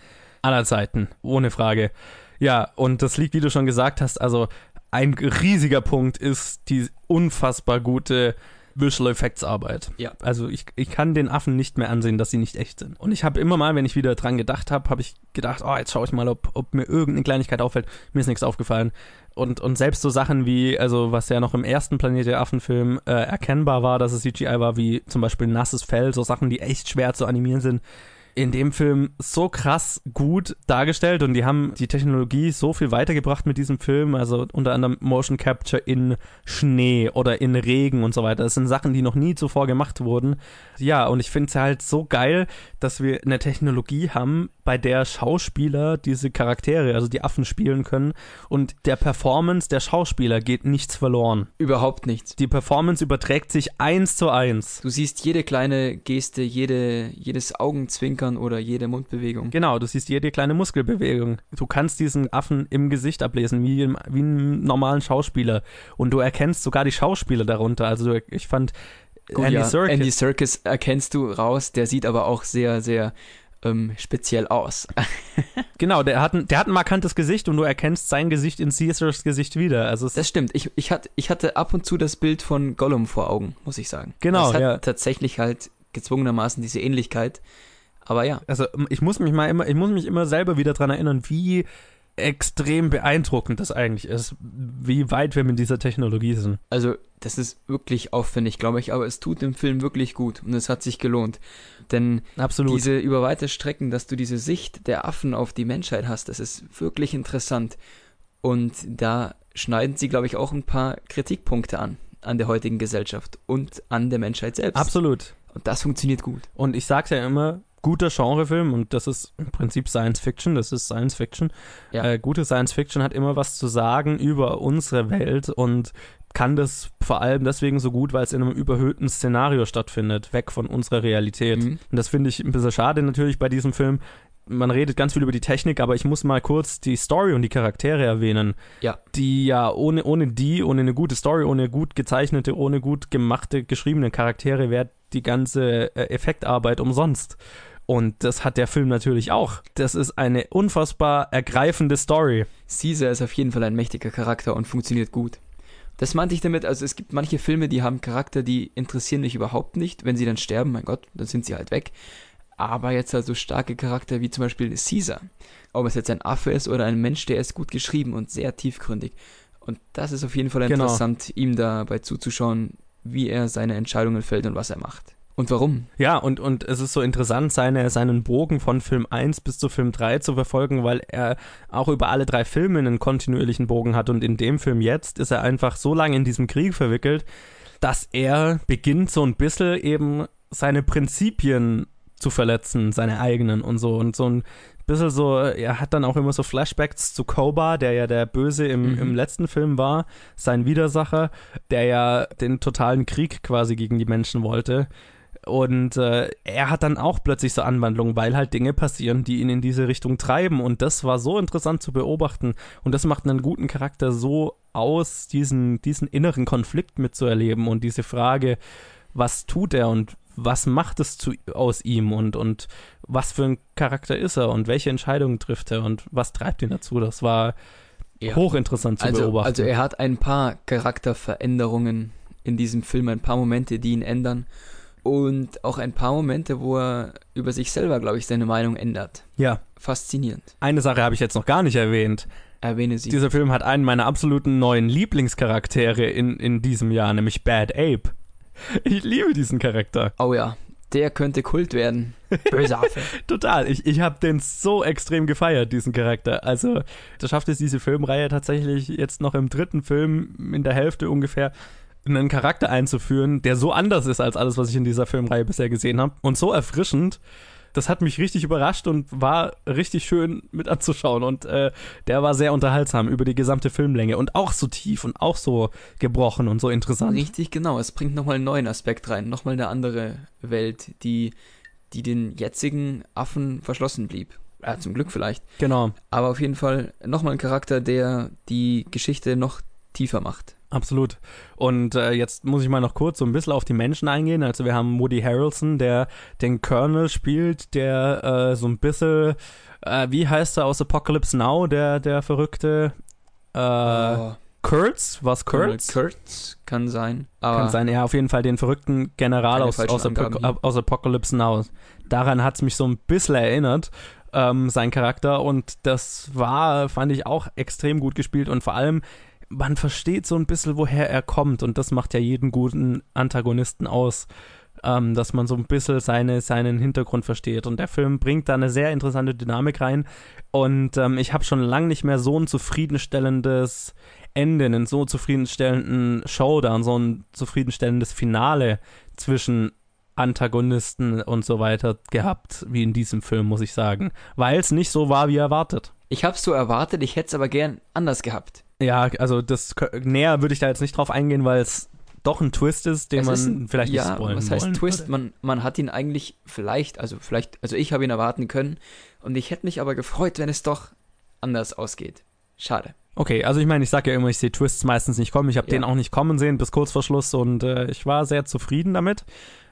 aller Zeiten. Ohne Frage. Ja, und das liegt, wie du schon gesagt hast, also ein riesiger Punkt ist die unfassbar gute Visual Effects Arbeit. Ja. Also ich, ich kann den Affen nicht mehr ansehen, dass sie nicht echt sind. Und ich habe immer mal, wenn ich wieder dran gedacht habe, habe ich gedacht, oh, jetzt schaue ich mal, ob, ob mir irgendeine Kleinigkeit auffällt. Mir ist nichts aufgefallen. Und, und selbst so Sachen wie, also was ja noch im ersten Planet der Affen-Film äh, erkennbar war, dass es CGI war, wie zum Beispiel nasses Fell, so Sachen, die echt schwer zu animieren sind, in dem Film so krass gut dargestellt und die haben die Technologie so viel weitergebracht mit diesem Film, also unter anderem Motion Capture in Schnee oder in Regen und so weiter. Das sind Sachen, die noch nie zuvor gemacht wurden. Ja, und ich finde es halt so geil, dass wir eine Technologie haben, bei der Schauspieler diese Charaktere, also die Affen spielen können und der Performance der Schauspieler geht nichts verloren. Überhaupt nichts. Die Performance überträgt sich eins zu eins. Du siehst jede kleine Geste, jede, jedes Augenzwinkern oder jede Mundbewegung. Genau, du siehst jede kleine Muskelbewegung. Du kannst diesen Affen im Gesicht ablesen, wie, im, wie einen normalen Schauspieler. Und du erkennst sogar die Schauspieler darunter. Also ich fand Gut, Andy, ja, Serkis. Andy Serkis erkennst du raus, der sieht aber auch sehr, sehr ähm, speziell aus. genau, der hat, ein, der hat ein markantes Gesicht und du erkennst sein Gesicht in Caesars Gesicht wieder. Also das stimmt. Ich, ich, hatte, ich hatte ab und zu das Bild von Gollum vor Augen, muss ich sagen. Genau, das hat ja. tatsächlich halt gezwungenermaßen diese Ähnlichkeit. Aber ja. Also ich muss mich mal immer, ich muss mich immer selber wieder dran erinnern, wie extrem beeindruckend das eigentlich ist, wie weit wir mit dieser Technologie sind. Also, das ist wirklich aufwendig, glaube ich, aber es tut dem Film wirklich gut und es hat sich gelohnt. Denn Absolut. diese über weite Strecken, dass du diese Sicht der Affen auf die Menschheit hast, das ist wirklich interessant. Und da schneiden sie, glaube ich, auch ein paar Kritikpunkte an, an der heutigen Gesellschaft und an der Menschheit selbst. Absolut. Und das funktioniert gut. Und ich sage es ja immer, guter Genrefilm und das ist im Prinzip Science Fiction, das ist Science Fiction. Ja. Äh, gute Science Fiction hat immer was zu sagen über unsere Welt und kann das vor allem deswegen so gut, weil es in einem überhöhten Szenario stattfindet, weg von unserer Realität. Mhm. Und das finde ich ein bisschen schade natürlich bei diesem Film. Man redet ganz viel über die Technik, aber ich muss mal kurz die Story und die Charaktere erwähnen. Ja. Die ja ohne, ohne die, ohne eine gute Story, ohne gut gezeichnete, ohne gut gemachte, geschriebene Charaktere wäre die ganze äh, Effektarbeit umsonst. Und das hat der Film natürlich auch. Das ist eine unfassbar ergreifende Story. Caesar ist auf jeden Fall ein mächtiger Charakter und funktioniert gut. Das meinte ich damit, also es gibt manche Filme, die haben Charakter, die interessieren mich überhaupt nicht. Wenn sie dann sterben, mein Gott, dann sind sie halt weg. Aber jetzt halt so starke Charakter wie zum Beispiel Caesar. Ob es jetzt ein Affe ist oder ein Mensch, der ist gut geschrieben und sehr tiefgründig. Und das ist auf jeden Fall Genau. interessant, ihm dabei zuzuschauen, wie er seine Entscheidungen fällt und was er macht. Und warum? Ja, und, und es ist so interessant, seine, seinen Bogen von Film 1 bis zu Film 3 zu verfolgen, weil er auch über alle drei Filme einen kontinuierlichen Bogen hat. Und in dem Film jetzt ist er einfach so lange in diesem Krieg verwickelt, dass er beginnt, so ein bisschen eben seine Prinzipien zu verletzen, seine eigenen und so. Und so ein bisschen so, er hat dann auch immer so Flashbacks zu Koba, der ja der Böse im, Mhm. im letzten Film war, sein Widersacher, der ja den totalen Krieg quasi gegen die Menschen wollte. Und äh, er hat dann auch plötzlich so Anwandlungen, weil halt Dinge passieren, die ihn in diese Richtung treiben. Und das war so interessant zu beobachten. Und das macht einen guten Charakter so aus, diesen, diesen inneren Konflikt mitzuerleben und diese Frage, was tut er und was macht es zu, aus ihm und, und was für ein Charakter ist er und welche Entscheidungen trifft er und was treibt ihn dazu. Das war hochinteressant zu also, beobachten. also er hat ein paar Charakterveränderungen in diesem Film, ein paar Momente, die ihn ändern. Und auch ein paar Momente, wo er über sich selber, glaube ich, seine Meinung ändert. ja, Faszinierend. eine Sache habe ich jetzt noch gar nicht erwähnt. Erwähne sie. Dieser Film hat einen meiner absoluten neuen Lieblingscharaktere in, in diesem Jahr, nämlich Bad Ape. Ich liebe diesen Charakter. Oh ja, der könnte Kult werden. Böse Affe. Total. Ich, ich habe den so extrem gefeiert, diesen Charakter. Also, da schafft es diese Filmreihe tatsächlich jetzt noch im dritten Film, in der Hälfte ungefähr, einen Charakter einzuführen, der so anders ist als alles, was ich in dieser Filmreihe bisher gesehen habe. Und so erfrischend. Das hat mich richtig überrascht und war richtig schön mit anzuschauen. Und äh, der war sehr unterhaltsam über die gesamte Filmlänge und auch so tief und auch so gebrochen und so interessant. Richtig, genau. Es bringt nochmal einen neuen Aspekt rein, nochmal eine andere Welt, die, die den jetzigen Affen verschlossen blieb. Ja, zum Glück vielleicht. Genau. Aber auf jeden Fall nochmal ein Charakter, der die Geschichte noch tiefer macht. Absolut. Und äh, jetzt muss ich mal noch kurz so ein bisschen auf die Menschen eingehen. Also wir haben Woody Harrelson, der den Colonel spielt, der äh, so ein bisschen, äh, wie heißt er aus Apocalypse Now, der, der verrückte äh, Oh, Kurtz? Was Kurtz? Kurtz kann sein. Kann sein, ja, auf jeden Fall den verrückten General aus, aus, Apo Angaben. aus Apocalypse Now. Daran hat es mich so ein bisschen erinnert, ähm, sein Charakter. Und das war, fand ich, auch extrem gut gespielt. Und vor allem, man versteht so ein bisschen, woher er kommt. Und das macht ja jeden guten Antagonisten aus. Ähm, dass man so ein bisschen seine, seinen Hintergrund versteht. Und der Film bringt da eine sehr interessante Dynamik rein. Und ähm, ich habe schon lange nicht mehr so ein zufriedenstellendes Ende, einen so zufriedenstellenden Showdown, so ein zufriedenstellendes Finale zwischen Antagonisten und so weiter gehabt, wie in diesem Film, muss ich sagen. Weil es nicht so war, wie erwartet. ich hab's so erwartet, ich hätte es aber gern anders gehabt. Ja, also das näher würde ich da jetzt nicht drauf eingehen, weil es doch ein Twist ist, den Es man ist ein- vielleicht ja, nicht spoilern was heißt wollen Twist? Man, man hat ihn eigentlich vielleicht, also vielleicht, also ich habe ihn erwarten können und ich hätte mich aber gefreut, wenn es doch anders ausgeht. Schade. Okay, also ich meine, ich sage ja immer, ich sehe Twists meistens nicht kommen. Ich habe Ja. den auch nicht kommen sehen bis kurz vor Schluss und äh, ich war sehr zufrieden damit.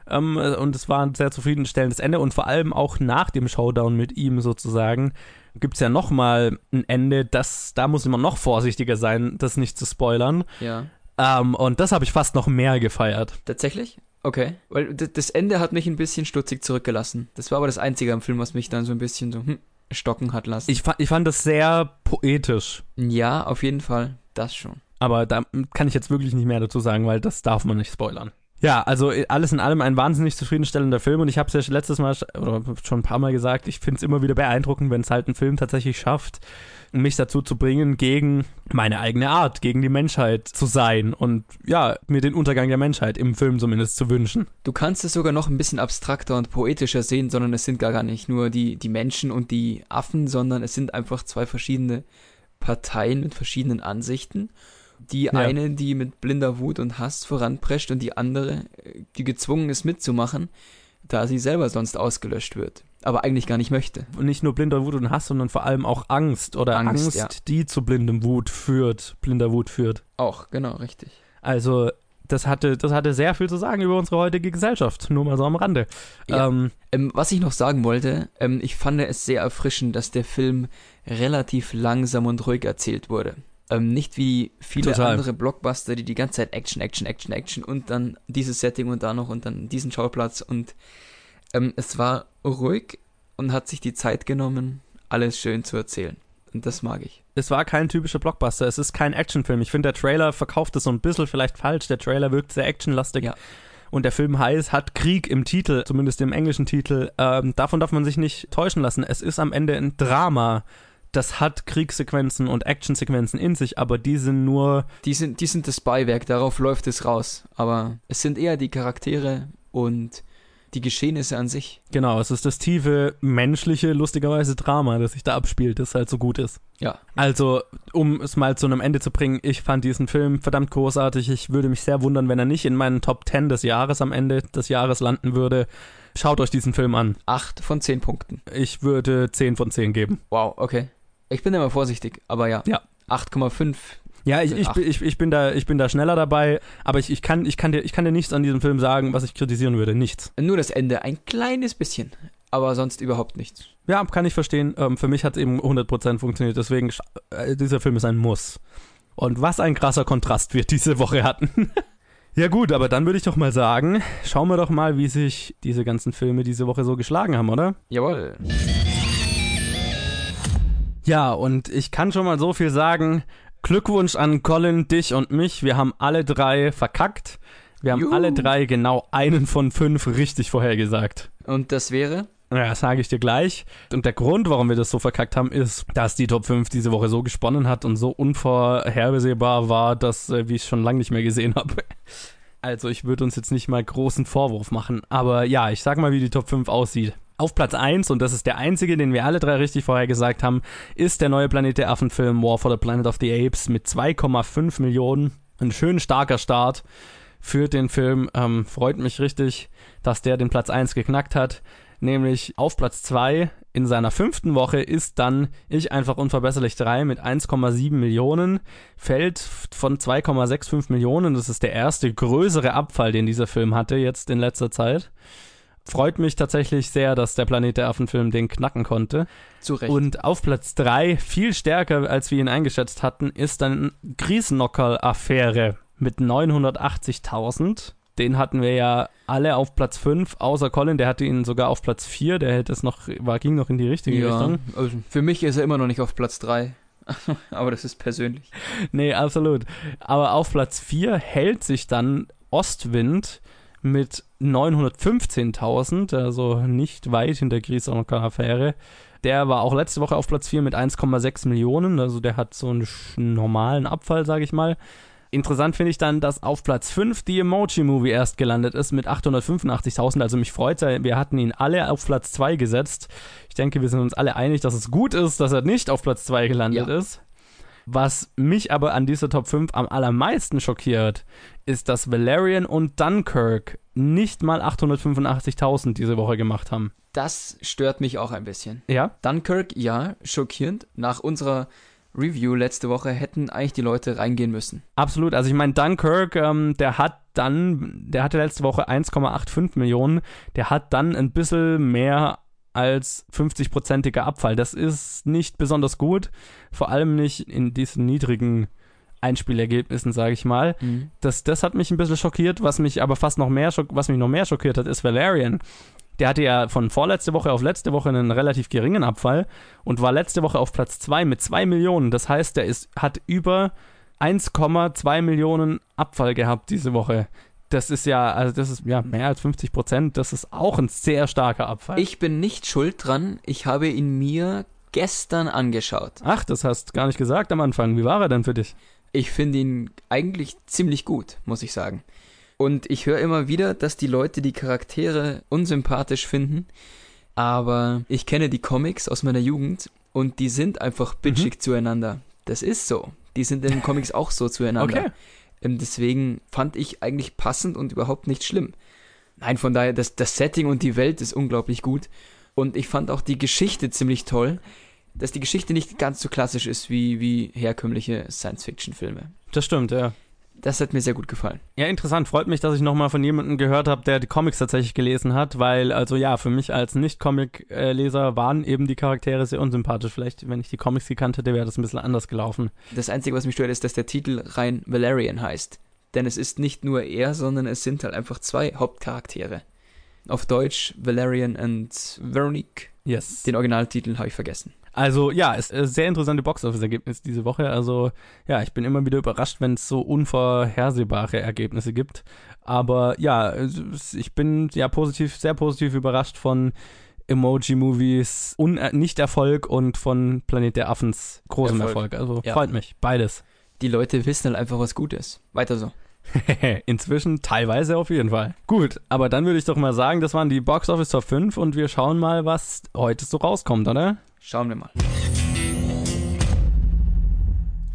Ähm, äh, und es war ein sehr zufriedenstellendes Ende und vor allem auch nach dem Showdown mit ihm sozusagen gibt es ja nochmal ein Ende, das, da muss man noch vorsichtiger sein, das nicht zu spoilern. Ja. Ähm, und das habe ich fast noch mehr gefeiert. Tatsächlich? Okay. Weil das Ende hat mich ein bisschen stutzig zurückgelassen. Das war aber das Einzige am Film, was mich dann so ein bisschen so hm, stocken hat lassen. Ich, fa ich fand das sehr poetisch. ja, auf jeden Fall. Das schon. Aber da kann ich jetzt wirklich nicht mehr dazu sagen, weil das darf man nicht spoilern. Ja, also äh, alles in allem ein wahnsinnig zufriedenstellender Film und ich habe es ja letztes Mal oder schon ein paar Mal gesagt, ich finde es immer wieder beeindruckend, wenn es halt ein Film tatsächlich schafft, mich dazu zu bringen, gegen meine eigene Art, gegen die Menschheit zu sein und ja, mir den Untergang der Menschheit im Film zumindest zu wünschen. Du kannst es sogar noch ein bisschen abstrakter und poetischer sehen, sondern es sind gar, gar nicht nur die, die Menschen und die Affen, sondern es sind einfach zwei verschiedene Parteien mit verschiedenen Ansichten. Die eine, die mit blinder Wut und Hass voranprescht und die andere, die gezwungen ist mitzumachen, da sie selber sonst ausgelöscht wird, aber eigentlich gar nicht möchte. Und nicht nur blinder Wut und Hass, sondern vor allem auch Angst oder Angst, Angst, ja. die zu blindem Wut führt, blinder Wut führt. Auch, genau, richtig. Also das hatte, das hatte sehr viel zu sagen über unsere heutige Gesellschaft, nur mal so am Rande. Ja. Ähm, Ähm, was ich noch sagen wollte, ähm, ich fand es sehr erfrischend, dass der Film relativ langsam und ruhig erzählt wurde. Ähm, nicht wie viele Total. andere Blockbuster, die die ganze Zeit Action, Action, Action, Action und dann dieses Setting und da noch und dann diesen Schauplatz und ähm, es war ruhig und hat sich die Zeit genommen, alles schön zu erzählen. Und das mag ich. es war kein typischer Blockbuster, es ist kein Actionfilm. Ich finde, der Trailer verkauft es so ein bisschen vielleicht falsch. Der Trailer wirkt sehr actionlastig. Ja. Und der Film heißt, hat Krieg im Titel, zumindest im englischen Titel. Ähm, davon darf man sich nicht täuschen lassen. Es ist am Ende ein Drama. Das hat Kriegssequenzen und Actionsequenzen in sich, aber die sind nur Die sind, die sind das Beiwerk, darauf läuft es raus. Aber es sind eher die Charaktere und die Geschehnisse an sich. Genau, es ist das tiefe, menschliche, lustigerweise Drama, das sich da abspielt, das halt so gut ist. Ja. Also, um es mal zu einem Ende zu bringen, ich fand diesen Film verdammt großartig. Ich würde mich sehr wundern, wenn er nicht in meinen Top 10 des Jahres am Ende des Jahres landen würde. Schaut euch diesen Film an. Acht von zehn Punkten. Ich würde 10 von 10 geben. Wow, okay. Ich bin immer vorsichtig, aber ja. Ja. 8,5. Ja, ich, ich, Ach. bin- ich, ich, bin, da, ich bin da schneller dabei, aber ich, ich, kann, ich, kann dir, ich kann dir nichts an diesem Film sagen, was ich kritisieren würde. Nichts. Nur das Ende, ein kleines bisschen. Aber sonst überhaupt nichts. Ja, kann ich verstehen. Ähm, für mich hat es eben 100% funktioniert. Deswegen, äh, dieser Film ist ein Muss. Und was ein krasser Kontrast wir diese Woche hatten. ja gut, aber dann würde ich doch mal sagen, schauen wir doch mal, wie sich diese ganzen Filme diese Woche so geschlagen haben, oder? Jawohl. Ja, und ich kann schon mal so viel sagen. Glückwunsch an Colin, dich und mich. Wir haben alle drei verkackt. Wir haben Juhu. alle drei genau einen von fünf richtig vorhergesagt. Und das wäre? Ja, das sage ich dir gleich. Und der Grund, warum wir das so verkackt haben, ist, dass die Top 5 diese Woche so gesponnen hat und so unvorhersehbar war, dass äh, wie ich es schon lange nicht mehr gesehen habe. Also ich würde uns jetzt nicht mal großen Vorwurf machen. Aber ja, ich sag mal, wie die Top 5 aussieht. Auf Platz 1, und das ist der einzige, den wir alle drei richtig vorhergesagt haben, ist der neue Planet der Affen-Film War for the Planet of the Apes mit 2,5 Millionen. Ein schön starker Start für den Film. Ähm, freut mich richtig, dass der den Platz 1 geknackt hat. Nämlich auf Platz 2 in seiner fünften Woche ist dann Ich einfach unverbesserlich 3 mit 1,7 Millionen, fällt von 2,65 Millionen. Das ist der erste größere Abfall, den dieser Film hatte jetzt in letzter Zeit. Freut mich tatsächlich sehr, dass der Planet der Affen-Film den knacken konnte. Zu Recht. Und auf Platz 3, viel stärker als wir ihn eingeschätzt hatten, ist dann Griesnockerl-Affäre mit 980.000. Den hatten wir ja alle auf Platz 5, außer Colin, der hatte ihn sogar auf Platz 4, der hätte es noch, war, ging noch in die richtige ja, Richtung. also für mich ist er immer noch nicht auf Platz 3. Aber das ist persönlich. Nee, absolut. Aber auf Platz 4 hält sich dann Ostwind mit 915.000, also nicht weit hinter Griesnockerl-Affäre. Der war auch letzte Woche auf Platz 4 mit 1,6 Millionen, also der hat so einen normalen Abfall, sage ich mal. Interessant finde ich dann, dass auf Platz 5 die Emoji Movie erst gelandet ist mit 885.000. Also mich freut wir hatten ihn alle auf Platz 2 gesetzt. Ich denke, wir sind uns alle einig, dass es gut ist, dass er nicht auf Platz 2 gelandet Ja. ist. Was mich aber an dieser Top 5 am allermeisten schockiert, ist, dass Valerian und Dunkirk nicht mal 885.000 diese Woche gemacht haben. Das stört mich auch ein bisschen. Ja? Dunkirk, ja, schockierend. Nach unserer Review letzte Woche hätten eigentlich die Leute reingehen müssen. Absolut. Also ich meine, Dunkirk, ähm, der hat dann, der hatte letzte Woche 1,85 Millionen, der hat dann ein bisschen mehr als 50-prozentiger Abfall. Das ist nicht besonders gut, vor allem nicht in diesen niedrigen Einspielergebnissen, sage ich mal. Das, das hat mich ein bisschen schockiert, was mich aber fast noch mehr, was mich noch mehr schockiert hat, ist Valerian. Der hatte ja von vorletzte Woche auf letzte Woche einen relativ geringen Abfall und war letzte Woche auf Platz 2 mit 2 Millionen. Das heißt, der ist, hat über 1,2 Millionen Abfall gehabt diese Woche. Das ist ja, also das ist ja mehr als 50 Prozent. Das ist auch ein sehr starker Abfall. Ich bin nicht schuld dran. Ich habe ihn mir gestern angeschaut. Ach, das hast du gar nicht gesagt am Anfang. Wie war er denn für dich? Ich finde ihn eigentlich ziemlich gut, muss ich sagen. Und ich höre immer wieder, dass die Leute die Charaktere unsympathisch finden. Aber ich kenne die Comics aus meiner Jugend und die sind einfach bitchig zueinander. Das ist so. Die sind in den Comics auch so zueinander. Okay. Ähm, deswegen fand ich eigentlich passend und überhaupt nicht schlimm. Nein, von daher, das, das Setting und die Welt ist unglaublich gut. Und ich fand auch die Geschichte ziemlich toll, dass die Geschichte nicht ganz so klassisch ist wie, wie herkömmliche Science-Fiction-Filme. Das stimmt, ja. Das hat mir sehr gut gefallen. Ja, interessant. Freut mich, dass ich nochmal von jemandem gehört habe, der die Comics tatsächlich gelesen hat, weil, also ja, für mich als Nicht-Comic-Leser waren eben die Charaktere sehr unsympathisch. Vielleicht, wenn ich die Comics gekannt hätte, wäre das ein bisschen anders gelaufen. Das Einzige, was mich stört, ist, dass der Titel rein Valerian heißt. Denn es ist nicht nur er, sondern es sind halt einfach zwei Hauptcharaktere. Auf Deutsch Valerian und Veronique. Yes. Den Originaltitel habe ich vergessen. Also ja, es ist sehr interessante Box-Office-Ergebnis diese Woche. Also ja, ich bin immer wieder überrascht, wenn es so unvorhersehbare Ergebnisse gibt. Aber ja, ich bin ja positiv, sehr positiv überrascht von Emoji-Movies Un äh, Nicht-Erfolg und von Planet der Affens großem Erfolg. Erfolg. Also Ja. freut mich, beides. Die Leute wissen halt einfach, was gut ist. Weiter so. Inzwischen teilweise auf jeden Fall. Gut, aber dann würde ich doch mal sagen, das waren die Box Office Top 5 und wir schauen mal, was heute so rauskommt, oder? Schauen wir mal.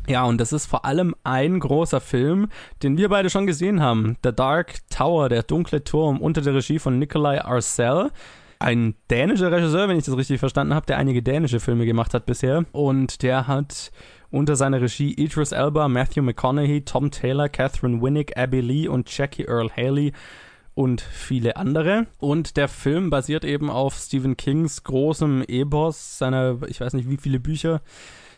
Ja, und das ist vor allem ein großer Film, den wir beide schon gesehen haben. The Dark Tower, der dunkle Turm, unter der Regie von Nikolai Arcel. Ein dänischer Regisseur, wenn ich das richtig verstanden habe, der einige dänische Filme gemacht hat bisher. Und der hat unter seiner Regie Idris Elba, Matthew McConaughey, Tom Taylor, Catherine Winnick, Abby Lee und Jackie Earl Haley und viele andere. Und der Film basiert eben auf Stephen Kings großem Epos, seiner, ich weiß nicht wie viele Bücher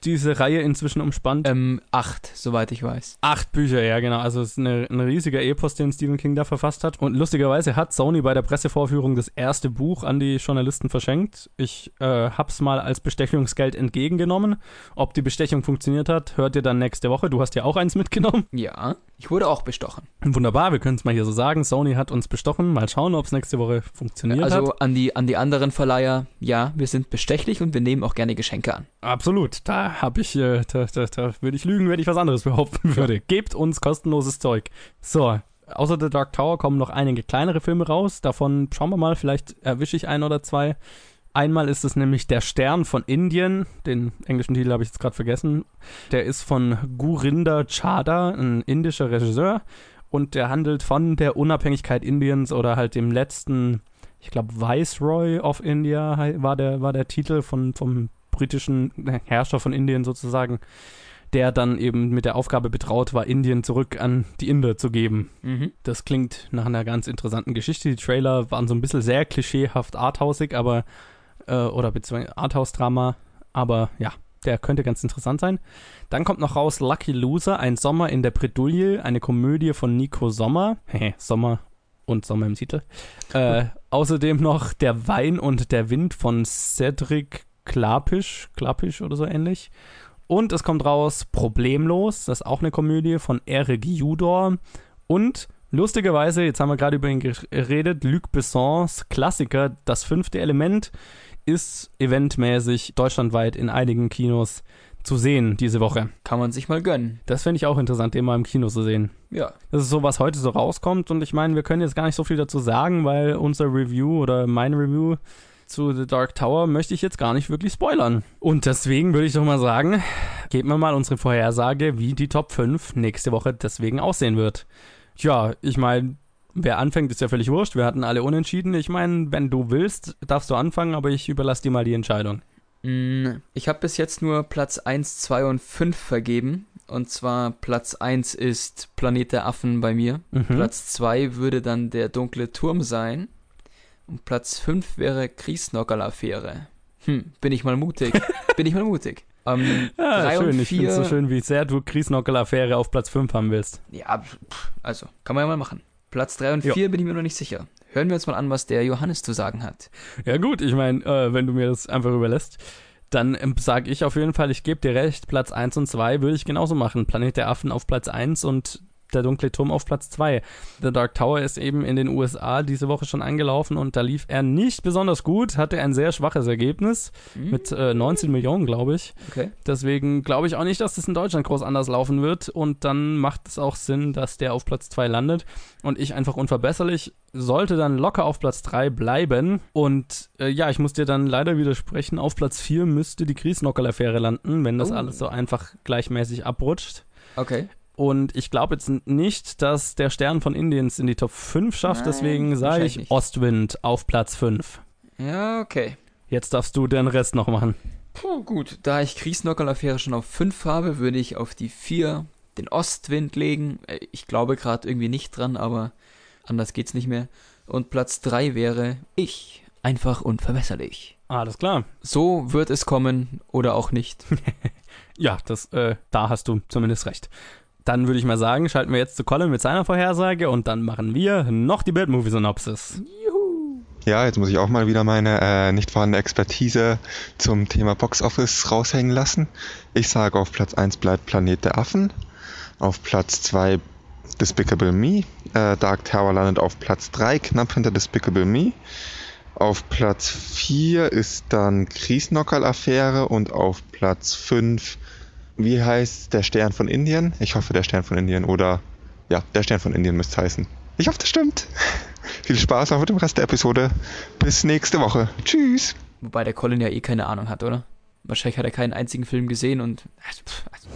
diese Reihe inzwischen umspannt. Ähm, acht, soweit ich weiß. Acht Bücher, ja, genau. Also es ist eine, ein riesiger Epos, den Stephen King da verfasst hat. Und lustigerweise hat Sony bei der Pressevorführung das erste Buch an die Journalisten verschenkt. Ich äh, hab's mal als Bestechungsgeld entgegengenommen. Ob die Bestechung funktioniert hat, hört ihr dann nächste Woche. Du hast ja auch eins mitgenommen. Ja, Ich wurde auch bestochen. Wunderbar, wir können es mal hier so sagen. Sony hat uns bestochen. Mal schauen, ob es nächste Woche funktioniert Also hat. an die, an die anderen Verleiher, ja, wir sind bestechlich und wir nehmen auch gerne Geschenke an. Absolut. Da habe ich, äh, da, da, da würde ich lügen, wenn ich was anderes behaupten würde. Gebt uns kostenloses Zeug. So. Außer The Dark Tower kommen noch einige kleinere Filme raus. Davon schauen wir mal, vielleicht erwische ich ein oder zwei. Einmal ist es nämlich Der Stern von Indien. Den englischen Titel habe ich jetzt gerade vergessen. Der ist von Gurinder Chadha, ein indischer Regisseur. Und der handelt von der Unabhängigkeit Indiens oder halt dem letzten, ich glaube, Viceroy of India war der, war der Titel von, vom britischen Herrscher von Indien sozusagen, der dann eben mit der Aufgabe betraut war, Indien zurück an die Inder zu geben. Mhm. Das klingt nach einer ganz interessanten Geschichte. Die Trailer waren so ein bisschen sehr klischeehaft arthausig, aber äh, oder beziehungsweise Arthouse-Drama, aber ja, der könnte ganz interessant sein. Dann kommt noch raus Lucky Loser, ein Sommer in der Bredouille, eine Komödie von Nico Sommer. Hehe, Sommer und Sommer im Titel. Äh, außerdem noch Der Wein und der Wind von Cedric Klapisch, Klapisch oder so ähnlich. Und es kommt raus Problemlos, das ist auch eine Komödie von Eric Judor. Und lustigerweise, jetzt haben wir gerade über ihn geredet, Luc Bessons Klassiker Das fünfte Element ist eventmäßig deutschlandweit in einigen Kinos zu sehen diese Woche. Kann man sich mal gönnen. Das fände ich auch interessant, den mal im Kino zu sehen. Ja. Das ist so, was heute so rauskommt und ich meine, wir können jetzt gar nicht so viel dazu sagen, weil unser Review oder mein Review zu The Dark Tower möchte ich jetzt gar nicht wirklich spoilern. Und deswegen würde ich doch mal sagen, geben wir mal unsere Vorhersage, wie die Top 5 nächste Woche deswegen aussehen wird. Ja, ich meine, wer anfängt, ist ja völlig wurscht. Wir hatten alle unentschieden. Ich meine, wenn du willst, darfst du anfangen, aber ich überlasse dir mal die Entscheidung. Mm, Ich habe bis jetzt nur Platz 1, 2 und 5 vergeben. Und zwar Platz 1 ist Planet der Affen bei mir. Mhm. Platz 2 würde dann der dunkle Turm sein. Und Platz 5 wäre Kriesnockerl-Affäre. Hm, bin ich mal mutig. bin ich mal mutig. Ähm, Ja, drei schön. und Ich finde es so schön, wie sehr du Kriesnockel-Affäre auf Platz 5 haben willst. Ja, also, kann man ja mal machen. Platz 3 und Jo. 4 bin ich mir noch nicht sicher. Hören wir uns mal an, was der Johannes zu sagen hat. Ja gut, ich meine, äh, wenn du mir das einfach überlässt, dann ähm, sage ich auf jeden Fall, ich gebe dir recht, Platz 1 und 2 würde ich genauso machen. Planet der Affen auf Platz 1 und der dunkle Turm auf Platz 2. The Dark Tower ist eben in den USA diese Woche schon angelaufen und da lief er nicht besonders gut, hatte ein sehr schwaches Ergebnis Hm? mit äh, 19 Millionen, glaube ich. Okay. Deswegen glaube ich auch nicht, dass das in Deutschland groß anders laufen wird. Und dann macht es auch Sinn, dass der auf Platz 2 landet. Und ich einfach unverbesserlich sollte dann locker auf Platz 3 bleiben. Und äh, ja, ich muss dir dann leider widersprechen. Auf Platz 4 müsste die Griesnockel-Affäre landen, wenn das Oh. alles so einfach gleichmäßig abrutscht. Okay. Und ich glaube jetzt nicht, dass der Stern von Indiens in die Top 5 schafft. Nein, deswegen sage ich nicht. Ostwind auf Platz 5. Ja, okay. Jetzt darfst du den Rest noch machen. Puh, gut. Da ich Kriesnockerl-Affäre schon auf 5 habe, würde ich auf die 4 den Ostwind legen. Äh, Ich glaube gerade irgendwie nicht dran, aber anders geht's nicht mehr. Und Platz 3 wäre ich. Einfach unverbesserlich. Alles klar. So wird es kommen oder auch nicht. Ja, das, äh, da hast du zumindest recht. Dann würde ich mal sagen, schalten wir jetzt zu Colin mit seiner Vorhersage und dann machen wir noch die Bad-Movie-Synopsis. Ja, jetzt muss ich auch mal wieder meine äh, nicht vorhandene Expertise zum Thema Box Office raushängen lassen. Ich sage, auf Platz 1 bleibt Planet der Affen. Auf Platz 2 Despicable Me. Äh, Dark Tower landet auf Platz 3, knapp hinter Despicable Me. Auf Platz 4 ist dann Kriesnockerl-Affäre und auf Platz 5, wie heißt der Stern von Indien? Ich hoffe, der Stern von Indien oder ja, der Stern von Indien müsste heißen. Ich hoffe, das stimmt. Viel Spaß auch mit dem Rest der Episode. Bis nächste Woche. Tschüss. Wobei der Colin ja eh keine Ahnung hat, oder? Wahrscheinlich hat er keinen einzigen Film gesehen und. also, pff, also,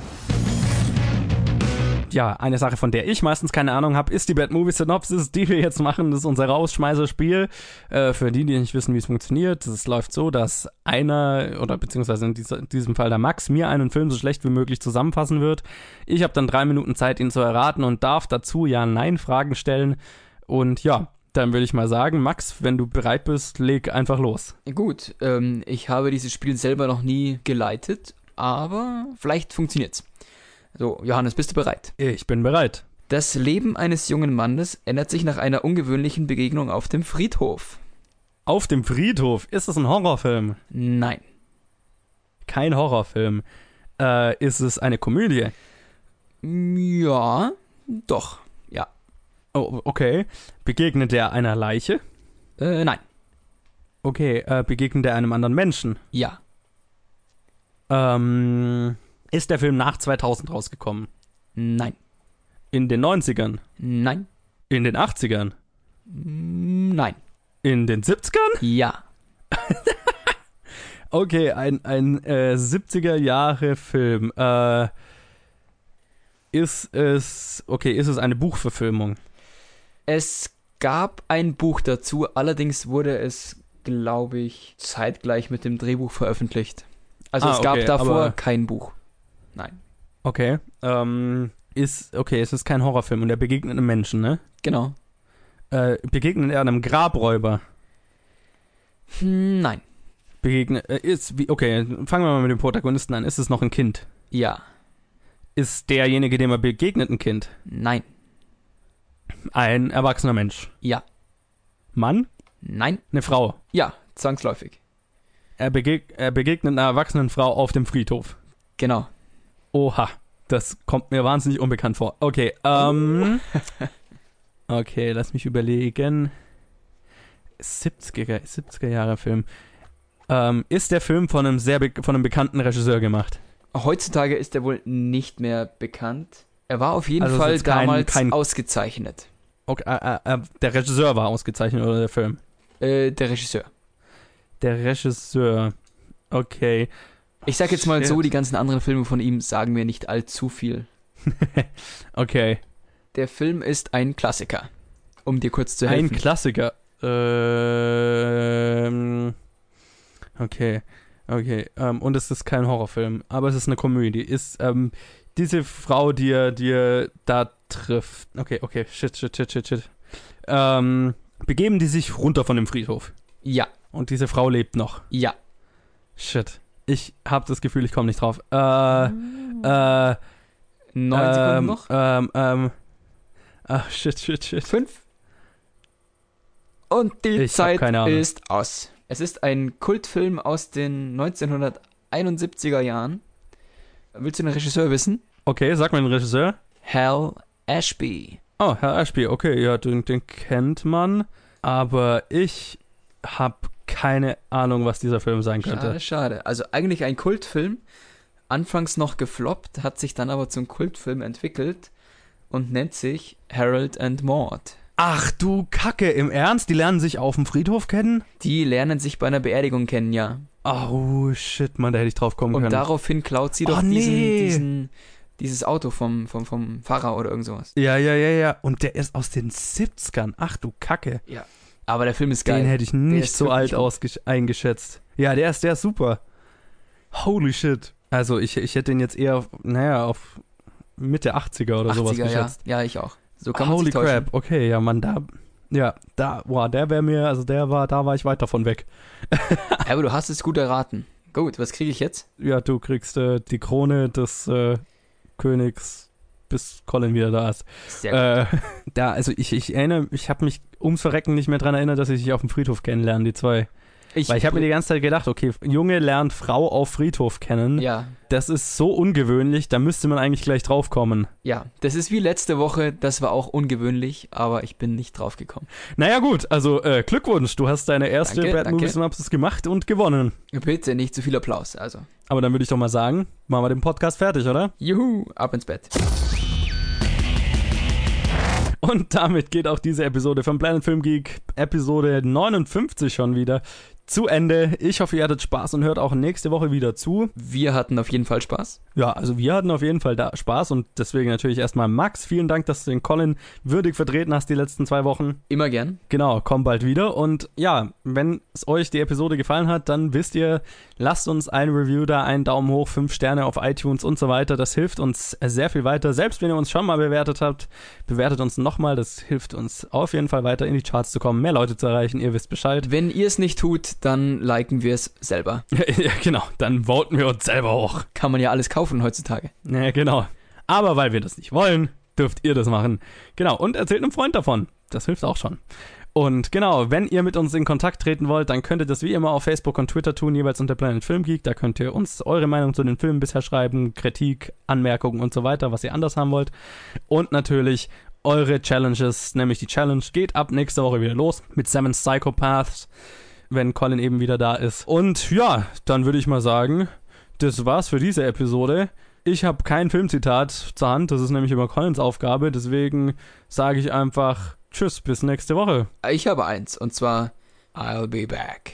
Ja, eine Sache, von der ich meistens keine Ahnung habe, ist die Bad Movie Synopsis, die wir jetzt machen. Das ist unser Rausschmeißerspiel. Äh, für die, die nicht wissen, wie es funktioniert, es läuft so, dass einer, oder beziehungsweise in, dieser, diesem Fall der Max, mir einen Film so schlecht wie möglich zusammenfassen wird. Ich habe dann drei Minuten Zeit, ihn zu erraten und darf dazu Ja-Nein-Fragen stellen. Und ja, dann würde ich mal sagen, Max, wenn du bereit bist, leg einfach los. Gut, ähm, ich habe dieses Spiel selber noch nie geleitet, aber vielleicht funktioniert's. So, Johannes, bist du bereit? Ich bin bereit. Das Leben eines jungen Mannes ändert sich nach einer ungewöhnlichen Begegnung auf dem Friedhof. Auf dem Friedhof, ist es ein Horrorfilm? Nein. Kein Horrorfilm. Äh, ist es eine Komödie? Ja, Doch, ja. Oh, okay. Begegnet er einer Leiche? Äh, nein. Okay, äh, begegnet er einem anderen Menschen? Ja. Ähm, ist der Film nach 2000 rausgekommen? Nein. In den 90ern? Nein. In den 80ern? Nein. In den 70ern? Ja. Okay, ein, ein äh, 70er Jahre Film. Äh, ist es, okay, ist es eine Buchverfilmung? Es gab ein Buch dazu, allerdings wurde es, glaube ich, zeitgleich mit dem Drehbuch veröffentlicht. Also Ah, es gab okay, davor kein Buch. Nein. Okay. Ähm, ist, okay, es ist kein Horrorfilm und er begegnet einem Menschen, ne? Genau. Äh, begegnet er einem Grabräuber? Hm, Nein. Begegnet, äh, ist, wie, okay, fangen wir mal mit dem Protagonisten an. Ist es noch ein Kind? Ja. Ist derjenige, dem er begegnet, ein Kind? Nein. Ein erwachsener Mensch? Ja. Mann? Nein. Eine Frau? Ja. Zwangsläufig. Er, begeg er begegnet einer erwachsenen Frau auf dem Friedhof. Genau. Oha, das kommt mir wahnsinnig unbekannt vor. Okay, ähm. okay, lass mich überlegen. 70er, 70er Jahre Film. Ähm, ist der Film von einem sehr von einem bekannten Regisseur gemacht? Heutzutage ist er wohl nicht mehr bekannt. Er war auf jeden Also Fall kein- damals kein- ausgezeichnet. Okay, äh, äh, äh, der Regisseur war ausgezeichnet oder der Film? Äh, der Regisseur. Der Regisseur. Okay. Ich sag jetzt mal Shit. so, die ganzen anderen Filme von ihm sagen mir nicht allzu viel. Okay. Der Film ist ein Klassiker. Um dir kurz zu Ein helfen. Klassiker. Ähm, okay. Okay. Ähm, und es ist kein Horrorfilm, aber es ist eine Komödie. Ist ähm, diese Frau, die er, die er da trifft. Okay, okay. Shit, shit, shit, shit, shit. Ähm, begeben die sich runter von dem Friedhof. ja, Und diese Frau lebt noch. ja. Shit. Ich habe das Gefühl, ich komme nicht drauf. Äh, äh, Neun Sekunden ähm, noch. Ähm, ähm. Ach, shit, shit, shit. Fünf. Und die Ich Zeit keine Ahnung. ist aus. Es ist ein Kultfilm aus den 1971er Jahren. Willst du den Regisseur wissen? Okay, sag mal den Regisseur. Hal Ashby. Oh, Herr Ashby, okay, ja, den, den kennt man. Aber ich habe keine Ahnung, was dieser Film sein könnte. Schade, schade. Also eigentlich ein Kultfilm. Anfangs noch gefloppt, hat sich dann aber zum Kultfilm entwickelt und nennt sich Harold and Maude. Ach du Kacke, im Ernst? Die lernen sich auf dem Friedhof kennen? Die lernen sich bei einer Beerdigung kennen, ja. Oh, shit, Mann, da hätte ich drauf kommen Und können. daraufhin klaut sie doch Oh, diesen, nee. diesen, dieses Auto vom, vom, vom Pfarrer oder irgend sowas. ja, ja, ja, ja. Und der ist aus den 70ern. Ach du Kacke. Aber der Film ist geil. Den hätte ich nicht so alt eingeschätzt. Ja, der ist, der ist super. Holy shit. Also, ich, ich hätte den jetzt eher, auf, naja, auf Mitte 80er oder sowas 80er, ja. geschätzt. ja, ich auch. So kann Holy crap, okay, ja, Mann, da, ja, da, boah, der wäre mir, also der war, da war ich weit davon weg. Aber du hast es gut erraten. Gut, was kriege ich jetzt? Ja, du kriegst äh, die Krone des äh, Königs, bis Colin wieder da ist. Sehr gut. Äh, da, also ich, ich erinnere, ich habe mich ums Verrecken nicht mehr dran erinnert, dass sie sich auf dem Friedhof kennenlernen, die zwei. Weil ich habe mir die ganze Zeit gedacht, okay, Junge lernt Frau auf Friedhof kennen. ja, Das ist so ungewöhnlich, da müsste man eigentlich gleich drauf kommen. ja. Das ist wie letzte Woche. Das war auch ungewöhnlich, aber ich bin nicht drauf gekommen. Naja gut, also äh, Glückwunsch, du hast deine erste Danke, Bad Movie. Synopsis gemacht und gewonnen. Bitte nicht zu viel Applaus. Also, Aber dann würde ich doch mal sagen, machen wir den Podcast fertig, oder? juhu, ab ins Bett. Und damit geht auch diese Episode vom Planet Film Geek, Episode 59 schon wieder zu Ende. Ich hoffe, ihr hattet Spaß und hört auch nächste Woche wieder zu. Wir hatten auf jeden Fall Spaß. Ja, also wir hatten auf jeden Fall da Spaß und deswegen natürlich erstmal Max, vielen Dank, dass du den Colin würdig vertreten hast die letzten zwei Wochen. Immer gern. Genau, komm bald wieder. Und ja, wenn es euch die Episode gefallen hat, dann wisst ihr, lasst uns ein Review da, einen Daumen hoch, fünf Sterne auf iTunes und so weiter. Das hilft uns sehr viel weiter. Selbst wenn ihr uns schon mal bewertet habt, bewertet uns nochmal. Das hilft uns auf jeden Fall weiter in die Charts zu kommen, mehr Leute zu erreichen. Ihr wisst Bescheid. Wenn ihr es nicht tut, dann liken wir es selber. ja, genau, dann voten wir uns selber hoch. Kann man ja alles kaufen heutzutage. Ja, genau. Aber weil wir das nicht wollen, dürft ihr das machen. Genau, und erzählt einem Freund davon. Das hilft auch schon. Und genau, wenn ihr mit uns in Kontakt treten wollt, dann könnt ihr das wie immer auf Facebook und Twitter tun, jeweils unter Planet Film Geek. Da könnt ihr uns eure Meinung zu den Filmen bisher schreiben, Kritik, Anmerkungen und so weiter, was ihr anders haben wollt. Und natürlich eure Challenges, nämlich die Challenge geht ab nächste Woche wieder los mit Seven Psychopaths, wenn Colin eben wieder da ist. Und ja, dann würde ich mal sagen, das war's für diese Episode. Ich habe kein Filmzitat zur Hand, das ist nämlich immer Collins Aufgabe, deswegen sage ich einfach Tschüss, bis nächste Woche. Ich habe eins, und zwar I'll be back.